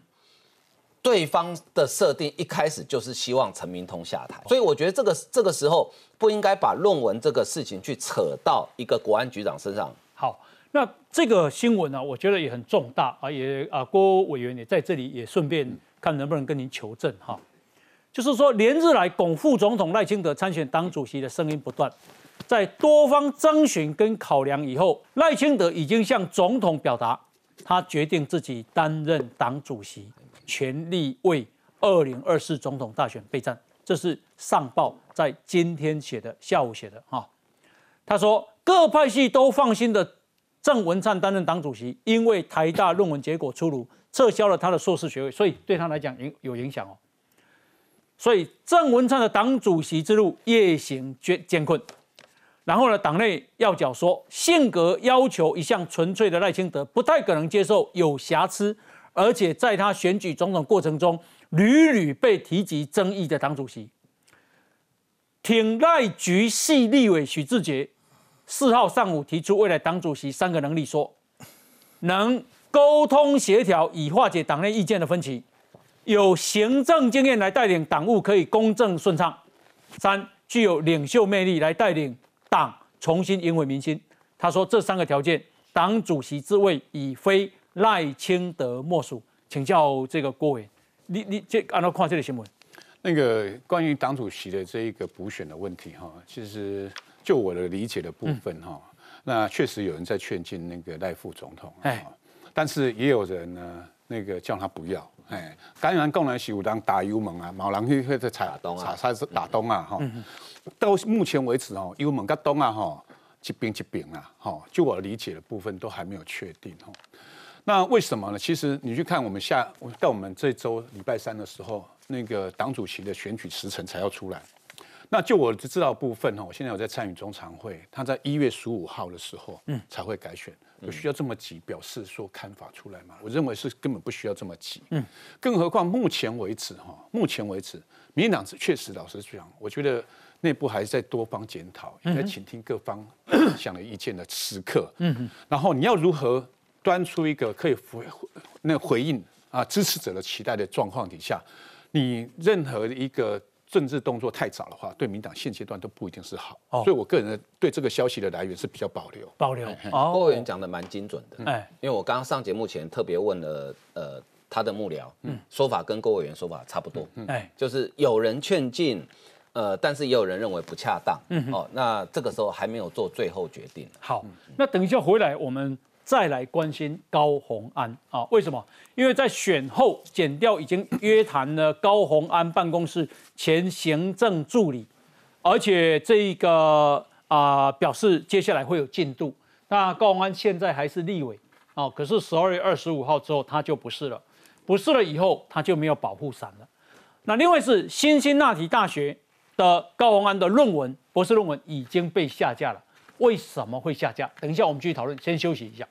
对方的设定一开始就是希望陈明通下台，所以我觉得这个这个时候不应该把论文这个事情去扯到一个国安局长身上。好，那这个新闻呢，我觉得也很重大啊，也啊郭委员也在这里也顺便看能不能跟您求证哈，就是说连日来拱副总统赖清德参选党主席的声音不断，在多方征询跟考量以后，赖清德已经向总统表达，他决定自己担任党主席。全力为二零二四总统大选备战，这是上报在今天写的，下午写的哈。他说各派系都放心的郑文灿担任党主席，因为台大论文结果出炉，撤销了他的硕士学位，所以对他来讲影有影响哦。所以郑文灿的党主席之路夜行艰艰困。然后呢，党内要角说性格要求一向纯粹的赖清德不太可能接受有瑕疵。而且在他选举总统过程中，屡屡被提及争议的党主席，挺赖局系立委许志杰，四号上午提出未来党主席三个能力，说能沟通协调以化解党内意见的分歧，有行政经验来带领党务可以公正顺畅，三具有领袖魅力来带领党重新赢回民心。他说这三个条件，党主席之位已非。赖清德莫属，请教这个郭伟，你你这按照看这个新闻，那个关于党主席的这一个补选的问题哈，其实就我的理解的部分哈，那确实有人在劝进那个赖副总统，哎，但是也有人呢，那个叫他不要，哎，当然共产是有人打油门啊，某人去去在踩踩踩是打东啊哈。到目前为止哦，油门跟东啊哈，一边一边啊哈，就我理解的部分都还没有确定哈。那为什么呢？其实你去看我们下到我们这周礼拜三的时候，那个党主席的选举时程才要出来。那就我知道部分哈，我现在有在参与中常会，他在一月十五号的时候，嗯，才会改选，有需要这么急表示说看法出来吗？我认为是根本不需要这么急，嗯，更何况目前为止哈，目前为止，民进党确实老实讲，我觉得内部还在多方检讨，应该倾听各方 想的意见的时刻，嗯，然后你要如何端出一个可以回那回应啊支持者的期待的状况底下，你任何一个。政治动作太早的话，对民党现阶段都不一定是好，所以我个人对这个消息的来源是比较保留。保留。郭委员讲的蛮精准的，哎，因为我刚刚上节目前特别问了，呃，他的幕僚，嗯，说法跟郭委员说法差不多，哎，就是有人劝进，呃，但是也有人认为不恰当，嗯，哦，那这个时候还没有做最后决定。好，那等一下回来我们。再来关心高鸿安啊？为什么？因为在选后，减掉已经约谈了高鸿安办公室前行政助理，而且这一个啊表示接下来会有进度。那高鸿安现在还是立委啊，可是十二月二十五号之后他就不是了，不是了以后他就没有保护伞了。那另外是新辛那提大学的高鸿安的论文，博士论文已经被下架了。为什么会下架？等一下我们继续讨论，先休息一下。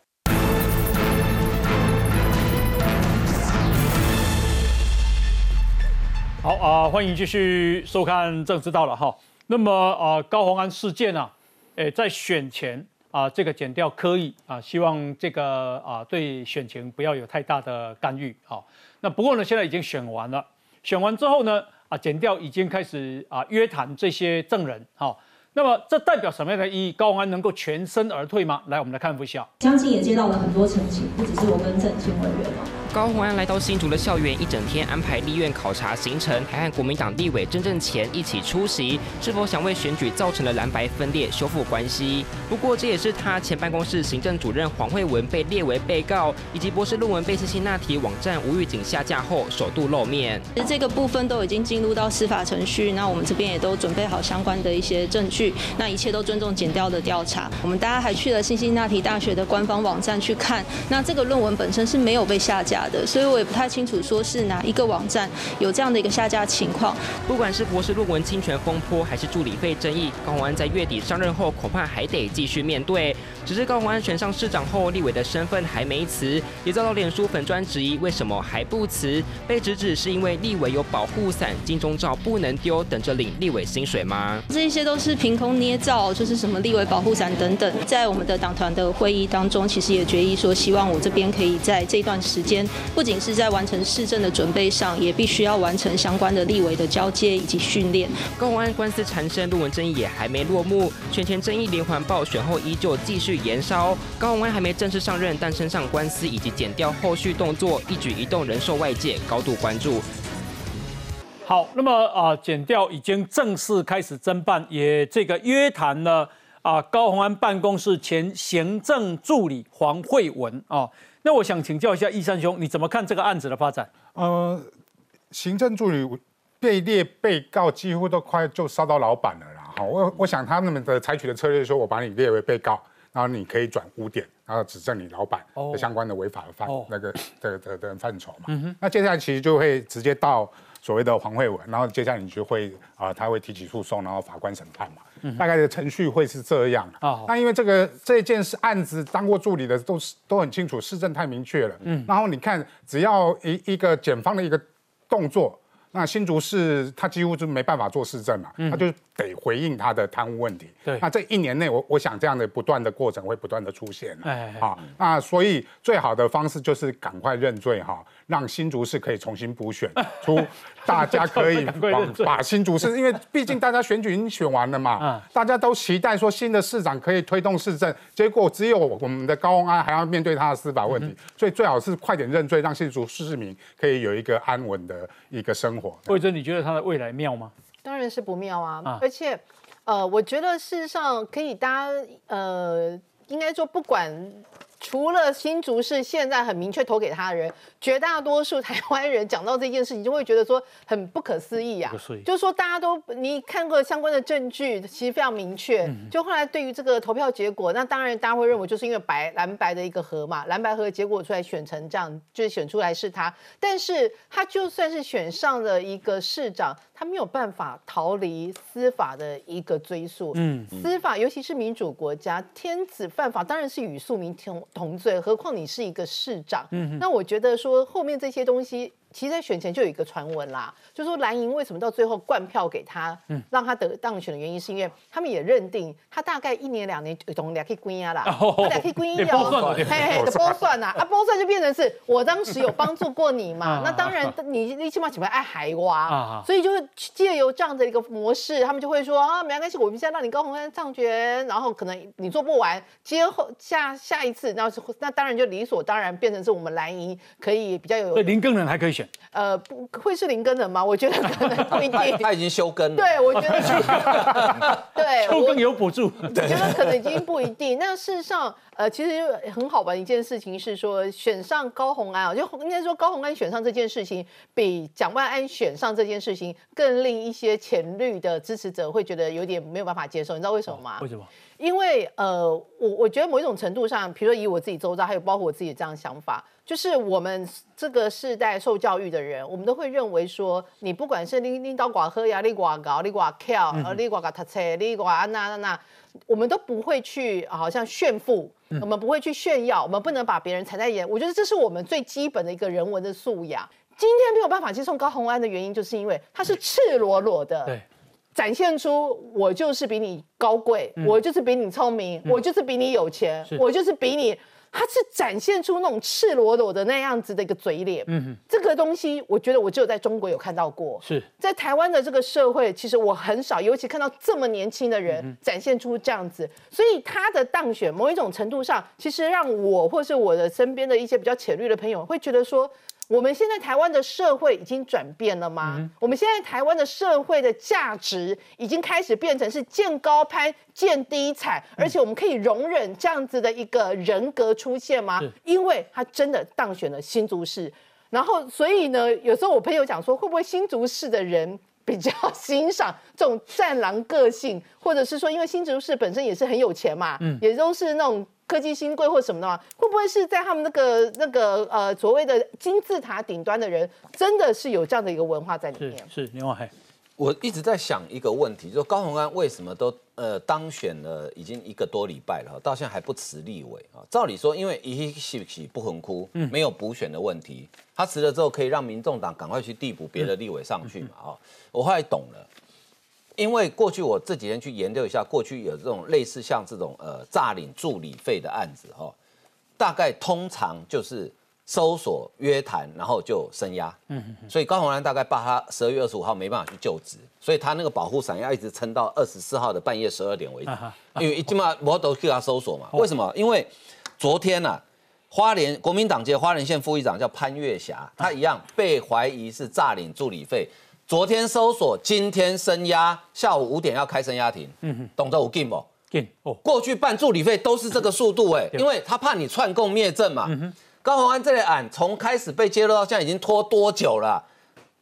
好啊，欢迎继续收看《政知道》了哈。那么啊，高鸿安事件啊，诶，在选前啊，这个减掉刻意啊，希望这个啊，对选情不要有太大的干预啊。那不过呢，现在已经选完了，选完之后呢，啊，减掉已经开始啊约谈这些证人哈。那么这代表什么样的意义？高安能够全身而退吗？来，我们来看一下。相信也接到了很多澄清，不只是我跟郑清委员哦。高鸿安来到新竹的校园，一整天安排立院考察行程，还和国民党立委郑正前一起出席，是否想为选举造成的蓝白分裂修复关系？不过这也是他前办公室行政主任黄慧文被列为被告，以及博士论文被辛辛那提网站无预警下架后首度露面。其实这个部分都已经进入到司法程序，那我们这边也都准备好相关的一些证据，那一切都尊重检调的调查。我们大家还去了辛辛那提大学的官方网站去看，那这个论文本身是没有被下架架。的，所以我也不太清楚说是哪一个网站有这样的一个下架情况。不管是博士论文侵权风波，还是助理费争议，高鸿安在月底上任后，恐怕还得继续面对。只是高鸿安选上市长后，立委的身份还没辞，也遭到脸书粉专质疑，为什么还不辞？被指指是因为立委有保护伞、金钟罩不能丢，等着领立委薪水吗？这些都是凭空捏造，就是什么立委保护伞等等。在我们的党团的会议当中，其实也决议说，希望我这边可以在这段时间。不仅是在完成市政的准备上，也必须要完成相关的立委的交接以及训练。高鸿安官司缠身，论文争议也还没落幕，选前争议连环爆，选后依旧继续延烧。高鸿安还没正式上任，但身上官司以及减掉后续动作，一举一动仍受外界高度关注。好，那么啊，减掉已经正式开始侦办，也这个约谈了啊高鸿安办公室前行政助理黄慧文啊。那我想请教一下易山兄，你怎么看这个案子的发展？呃，行政助理被列被告，几乎都快就烧到老板了啦。哈，我我想他们的采取的策略说，我把你列为被告，然后你可以转污点，然后指证你老板的相关的违法的范那个的的的范畴嘛。那接下来其实就会直接到。所谓的黄慧文，然后接下来你就会啊，他会提起诉讼，然后法官审判嘛，大概的程序会是这样啊。那因为这个这件事案子当过助理的都是都很清楚，市政太明确了。嗯，然后你看，只要一一个检方的一个动作，那新竹市他几乎就没办法做市政嘛，他就得回应他的贪污问题。对，那这一年内，我我想这样的不断的过程会不断的出现。哎，好，那所以最好的方式就是赶快认罪哈。让新竹市可以重新补选 出，大家可以 把新竹市，因为毕竟大家选举已经选完了嘛，大家都期待说新的市长可以推动市政，结果只有我们的高安还要面对他的司法问题，所以最好是快点认罪，让新竹市民可以有一个安稳的一个生活。魏征，你觉得他的未来妙吗？当然是不妙啊，而且，呃，我觉得事实上可以，大家呃，应该说不管。除了新竹市现在很明确投给他的人，绝大多数台湾人讲到这件事情，就会觉得说很不可思议啊。就是说大家都你看过相关的证据，其实非常明确。就后来对于这个投票结果，那当然大家会认为就是因为白蓝白的一个和嘛，蓝白和结果出来选成这样，就是选出来是他。但是他就算是选上了一个市长，他没有办法逃离司法的一个追溯。嗯，司法尤其是民主国家，天子犯法当然是与庶民同同罪，何况你是一个市长。嗯，那我觉得说后面这些东西。其实，在选前就有一个传闻啦，就说蓝营为什么到最后灌票给他，让他得当选的原因，是因为他们也认定他大概一年两年懂两 K 归啊啦，两 K 归啊，嘿嘿的包算呐，啊包算就变成是我当时有帮助过你嘛，那当然你你起码起码爱海挖，所以就是借由这样的一个模式，他们就会说啊没关系，我们现在让你高鸿安上权，然后可能你做不完，接后下下一次，那那当然就理所当然变成是我们蓝营可以比较有，对林更人还可以选。呃，不会是林根人吗？我觉得可能不一定。他已经休耕了。对，我觉得是。对，休耕有补助。我觉得可能已经不一定。那事实上，呃，其实很好玩一件事情是说，选上高红安啊，就应该说高红安选上这件事情，比蒋万安选上这件事情更令一些浅绿的支持者会觉得有点没有办法接受。你知道为什么吗？为什么？因为呃，我我觉得某一种程度上，比如说以我自己周遭，还有包括我自己这样的想法，就是我们这个世代受教育的人，我们都会认为说，你不管是拎拎刀寡喝呀，你寡搞，你寡跳，呃，你寡搞他车，你寡那那那，我们都不会去好像炫富，我们不会去炫耀，我们不能把别人踩在眼。我觉得这是我们最基本的一个人文的素养。今天没有办法接送高红安的原因，就是因为他是赤裸裸的。对。展现出我就是比你高贵，我就是比你聪明，我就是比你有钱，我就是比你，他是展现出那种赤裸裸的那样子的一个嘴脸。嗯这个东西我觉得我只有在中国有看到过，是在台湾的这个社会，其实我很少，尤其看到这么年轻的人展现出这样子，所以他的当选，某一种程度上，其实让我或是我的身边的一些比较浅绿的朋友会觉得说。我们现在台湾的社会已经转变了吗？我们现在台湾的社会的价值已经开始变成是见高攀、见低踩，而且我们可以容忍这样子的一个人格出现吗？因为他真的当选了新竹市，然后所以呢，有时候我朋友讲说，会不会新竹市的人比较 欣赏这种战狼个性，或者是说，因为新竹市本身也是很有钱嘛，也都是那种。科技新贵或什么的话，会不会是在他们那个那个呃所谓的金字塔顶端的人，真的是有这样的一个文化在里面？是，另外，我一直在想一个问题，就是高鸿安为什么都呃当选了已经一个多礼拜了，到现在还不辞立委啊？照理说，因为一系起不很哭，没有补选的问题，他辞了之后可以让民众党赶快去递补别的立委上去嘛？啊，我后来懂了。因为过去我这几天去研究一下，过去有这种类似像这种呃诈领助理费的案子哈，大概通常就是搜索约谈，然后就升压。嗯嗯。所以高鸿安大概把他十二月二十五号没办法去就职，所以他那个保护伞要一直撑到二十四号的半夜十二点为止。因为起码我都去他搜索嘛。为什么？因为昨天呢，花莲国民党籍花莲县副议长叫潘月霞，他一样被怀疑是诈领助理费。昨天搜索，今天升压，下午五点要开升压庭。嗯哼，懂得我 game 不？game 哦，过去办助理费都是这个速度哎，因为他怕你串供灭证嘛。嗯哼，高鸿安这类案从开始被揭露到现在已经拖多久了？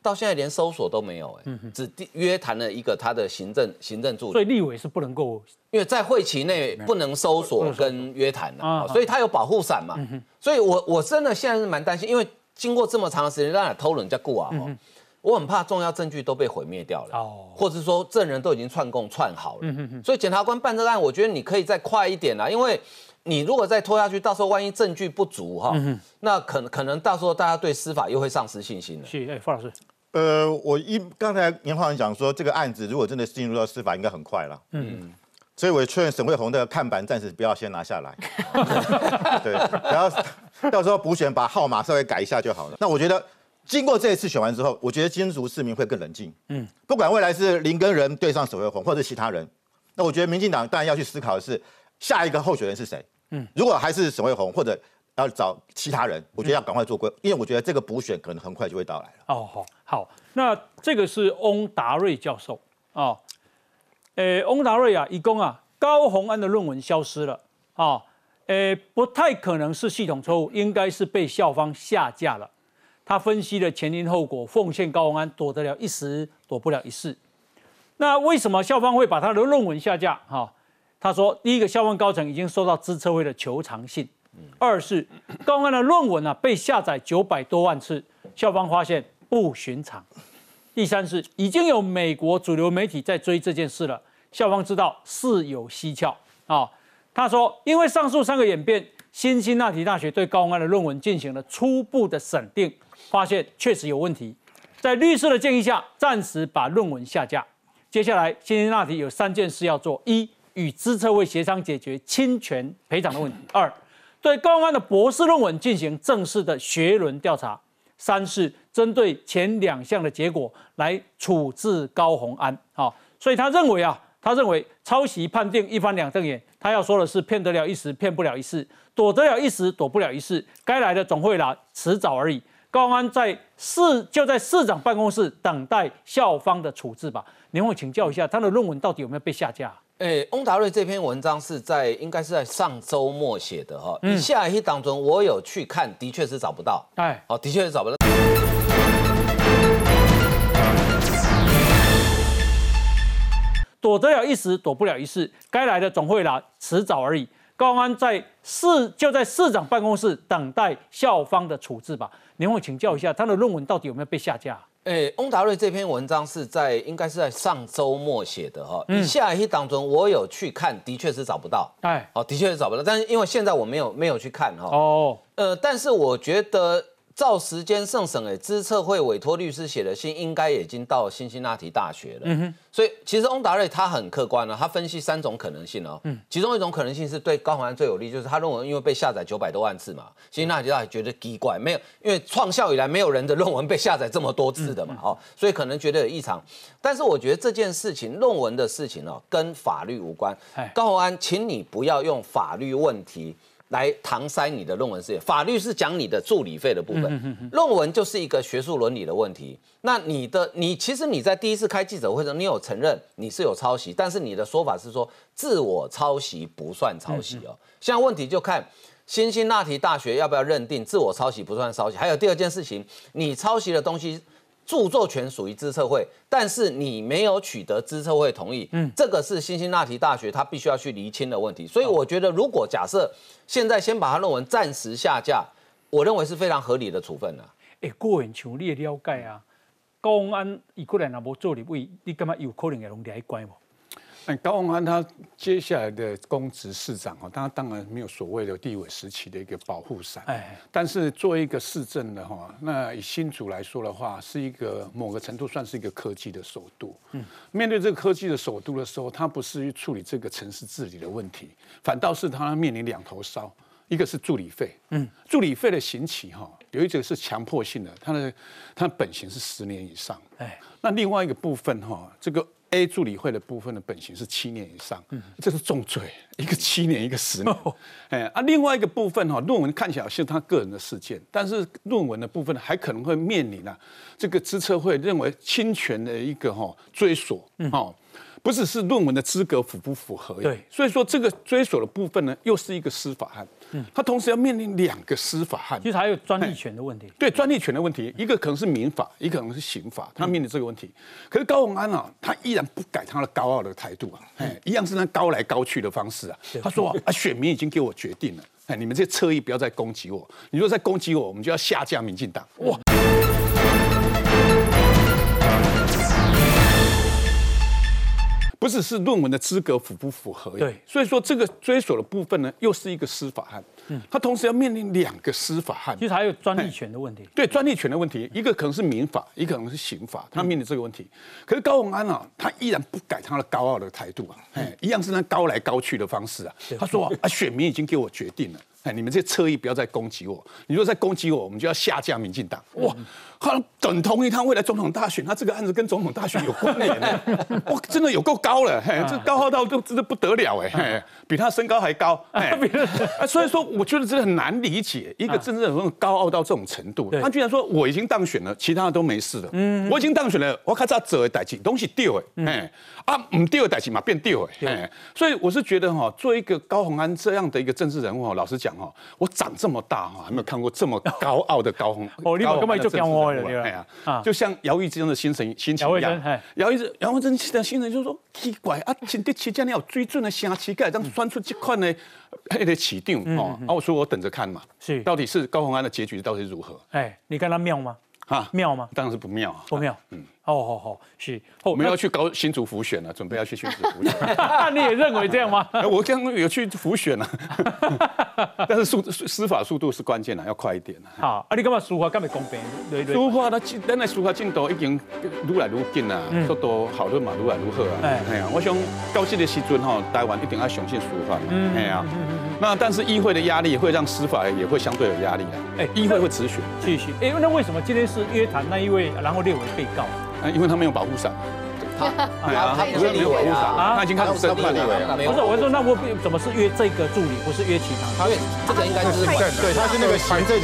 到现在连搜索都没有哎，只约谈了一个他的行政行政助理。所以立委是不能够，因为在会期内不能搜索跟约谈的，所以他有保护伞嘛。所以我我真的现在是蛮担心，因为经过这么长的时间，让他偷人家顾啊。我很怕重要证据都被毁灭掉了，哦，或者说证人都已经串供串好了，所以检察官办这个案，我觉得你可以再快一点啦，因为你如果再拖下去，到时候万一证据不足哈，那可能可能到时候大家对司法又会丧失信心了。是，哎，傅老师，呃，我一刚才严华人讲说，这个案子如果真的进入到司法，应该很快了，嗯，所以我劝沈惠宏的看板暂时不要先拿下来，对，然后到时候补选把号码稍微改一下就好了。那我觉得。经过这一次选完之后，我觉得新竹市民会更冷静。嗯，不管未来是林根人对上沈惠红，或者其他人，那我觉得民进党当然要去思考的是下一个候选人是谁。嗯，如果还是沈惠红，或者要找其他人，我觉得要赶快做规，因为我觉得这个补选可能很快就会到来了。哦，好，好，那这个是翁达瑞教授啊，呃，翁达瑞啊，一共啊，高鸿安的论文消失了啊。呃，不太可能是系统错误，应该是被校方下架了。他分析了前因后果，奉献高安躲得了一时，躲不了一世。那为什么校方会把他的论文下架？哈，他说，第一个，校方高层已经收到资策会的求偿信；二是高安的论文啊被下载九百多万次，校方发现不寻常；第三是已经有美国主流媒体在追这件事了，校方知道事有蹊跷啊。他说，因为上述三个演变，辛辛那提大学对高安的论文进行了初步的审定。发现确实有问题，在律师的建议下，暂时把论文下架。接下来，辛辛那提有三件事要做：一、与资策会协商解决侵权赔偿的问题；二、对高安的博士论文进行正式的学轮调查；三是针对前两项的结果来处置高鸿安。好，所以他认为啊，他认为抄袭判定一翻两瞪眼。他要说的是，骗得了一时，骗不了一世；躲得了一时，躲不了一世。该来的总会来，迟早而已。高安在市就在市长办公室等待校方的处置吧。您会请教一下，他的论文到底有没有被下架？哎，翁达瑞这篇文章是在应该是在上周末写的哈。嗯。下一当中我有去看，的确是找不到。哎。哦，的确是找不到。躲得了一时，躲不了一世。该来的总会来，迟早而已。高安在市就在市长办公室等待校方的处置吧。您会请教一下，他的论文到底有没有被下架？哎，翁达瑞这篇文章是在应该是在上周末写的哈。嗯。下一当中我有去看，的确是找不到。哎。哦，的确是找不到，但是因为现在我没有没有去看哈。哦。呃，但是我觉得。照时间胜审，诶，资策会委托律师写的信，应该已经到辛辛那提大学了。嗯哼，所以其实翁达瑞他很客观了，他分析三种可能性哦。嗯，其中一种可能性是对高鸿安最有利，就是他论文因为被下载九百多万次嘛，辛辛那提大学觉得奇怪，没有，因为创校以来没有人的论文被下载这么多次的嘛，哦，所以可能觉得有异常。但是我觉得这件事情，论文的事情哦，跟法律无关。高鸿安，请你不要用法律问题。来搪塞你的论文事业，法律是讲你的助理费的部分，论文就是一个学术伦理的问题。那你的你其实你在第一次开记者会上，你有承认你是有抄袭，但是你的说法是说自我抄袭不算抄袭哦。现在问题就看辛辛那提大学要不要认定自我抄袭不算抄袭。还有第二件事情，你抄袭的东西。著作权属于知策会，但是你没有取得知策会同意，嗯，这个是辛辛那提大学他必须要去厘清的问题。所以我觉得，如果假设现在先把他论文暂时下架，我认为是非常合理的处分了。哎，个人像你了解啊，公安一个人也无做立委，你感觉有可能会弄来关无？高鸿安他接下来的公职市长哈，他当然没有所谓的地委时期的一个保护伞，哎，但是作为一个市政的哈，那以新竹来说的话，是一个某个程度算是一个科技的首都。嗯，面对这个科技的首都的时候，他不是去处理这个城市治理的问题，反倒是他面临两头烧，一个是助理费，嗯，助理费的刑期哈，有一种是强迫性的，他的他的本刑是十年以上，哎，那另外一个部分哈，这个。A 助理会的部分的本刑是七年以上，嗯这是重罪，一个七年，一个十年。哎，啊，另外一个部分哈，论文看起来是他个人的事件，但是论文的部分还可能会面临啊，这个资策会认为侵权的一个哈追索，哈。不只是论文的资格符不符合，对，所以说这个追索的部分呢，又是一个司法案，嗯，他同时要面临两个司法案，其实还有专利权的问题，对，专利权的问题，一个可能是民法，一个可能是刑法，他面临这个问题。可是高鸿安啊，他依然不改他的高傲的态度啊，哎，一样是那高来高去的方式啊。他说 啊，选民已经给我决定了，哎，你们这些侧翼不要再攻击我，你如果再攻击我，我们就要下架民进党。哇！不是是论文的资格符不符合？对，所以说这个追索的部分呢，又是一个司法案。嗯，他同时要面临两个司法案，其实还有专利权的问题。对，专利权的问题，一个可能是民法，一个可能是刑法，他面临这个问题。可是高鸿安啊，他依然不改他的高傲的态度啊，哎，一样是那高来高去的方式啊。他说啊，选民已经给我决定了。哎，你们这些侧翼不要再攻击我！你如果再攻击我，我们就要下架民进党。哇，他等同于他未来总统大选，他这个案子跟总统大选有关联呢。哇，真的有够高了，嘿，这高傲到都真的不得了哎，比他身高还高。哎，所以说，我觉得真的很难理解，一个政治人物高傲到这种程度，他居然说我已经当选了，其他的都没事了。嗯，我已经当选了，我看他走的代志东西丢哎，哎啊唔丢的代志嘛变丢哎，哎，所以我是觉得哈，做一个高鸿安这样的一个政治人物哈，老实讲哈，我长这么大哈，还没有看过这么高傲的高峰。哦，你我根本就讲我了，哎呀，就像姚玉珍的心神心情一样，姚玉珍姚玉珍的心神就是说奇怪啊，前啲期间你有追准的声气，盖这样算出这款呢？还得起定哦，啊，我说我等着看嘛，是，到底是高洪安的结局到底如何？哎，你看他妙吗？啊，妙吗？当然是不妙啊，不妙。嗯，哦，好好是。我们要去搞新竹浮选了，准备要去新竹浮选。你也认为这样吗？我刚刚有去浮选了，但是速司法速度是关键的，要快一点。好，啊，你干嘛司法干嘛公平？司法它咱的司法进度已经愈来愈紧啊，速度效率嘛愈来愈好啊。哎呀，我想到这个时阵哈，台湾一定要相信司法。嗯，哎呀，那但是议会的压力会让司法也会相对有压力啊。哎，议会会持续继续。哎，那为什么今天是约谈那一位，然后列为被告？啊，因为他没有保护伞。他 他不是没有保护伞啊，他已经开始审判了。不是，我说那我怎么是约这个助理，不是约其他？他这个应该是对，他是那个行政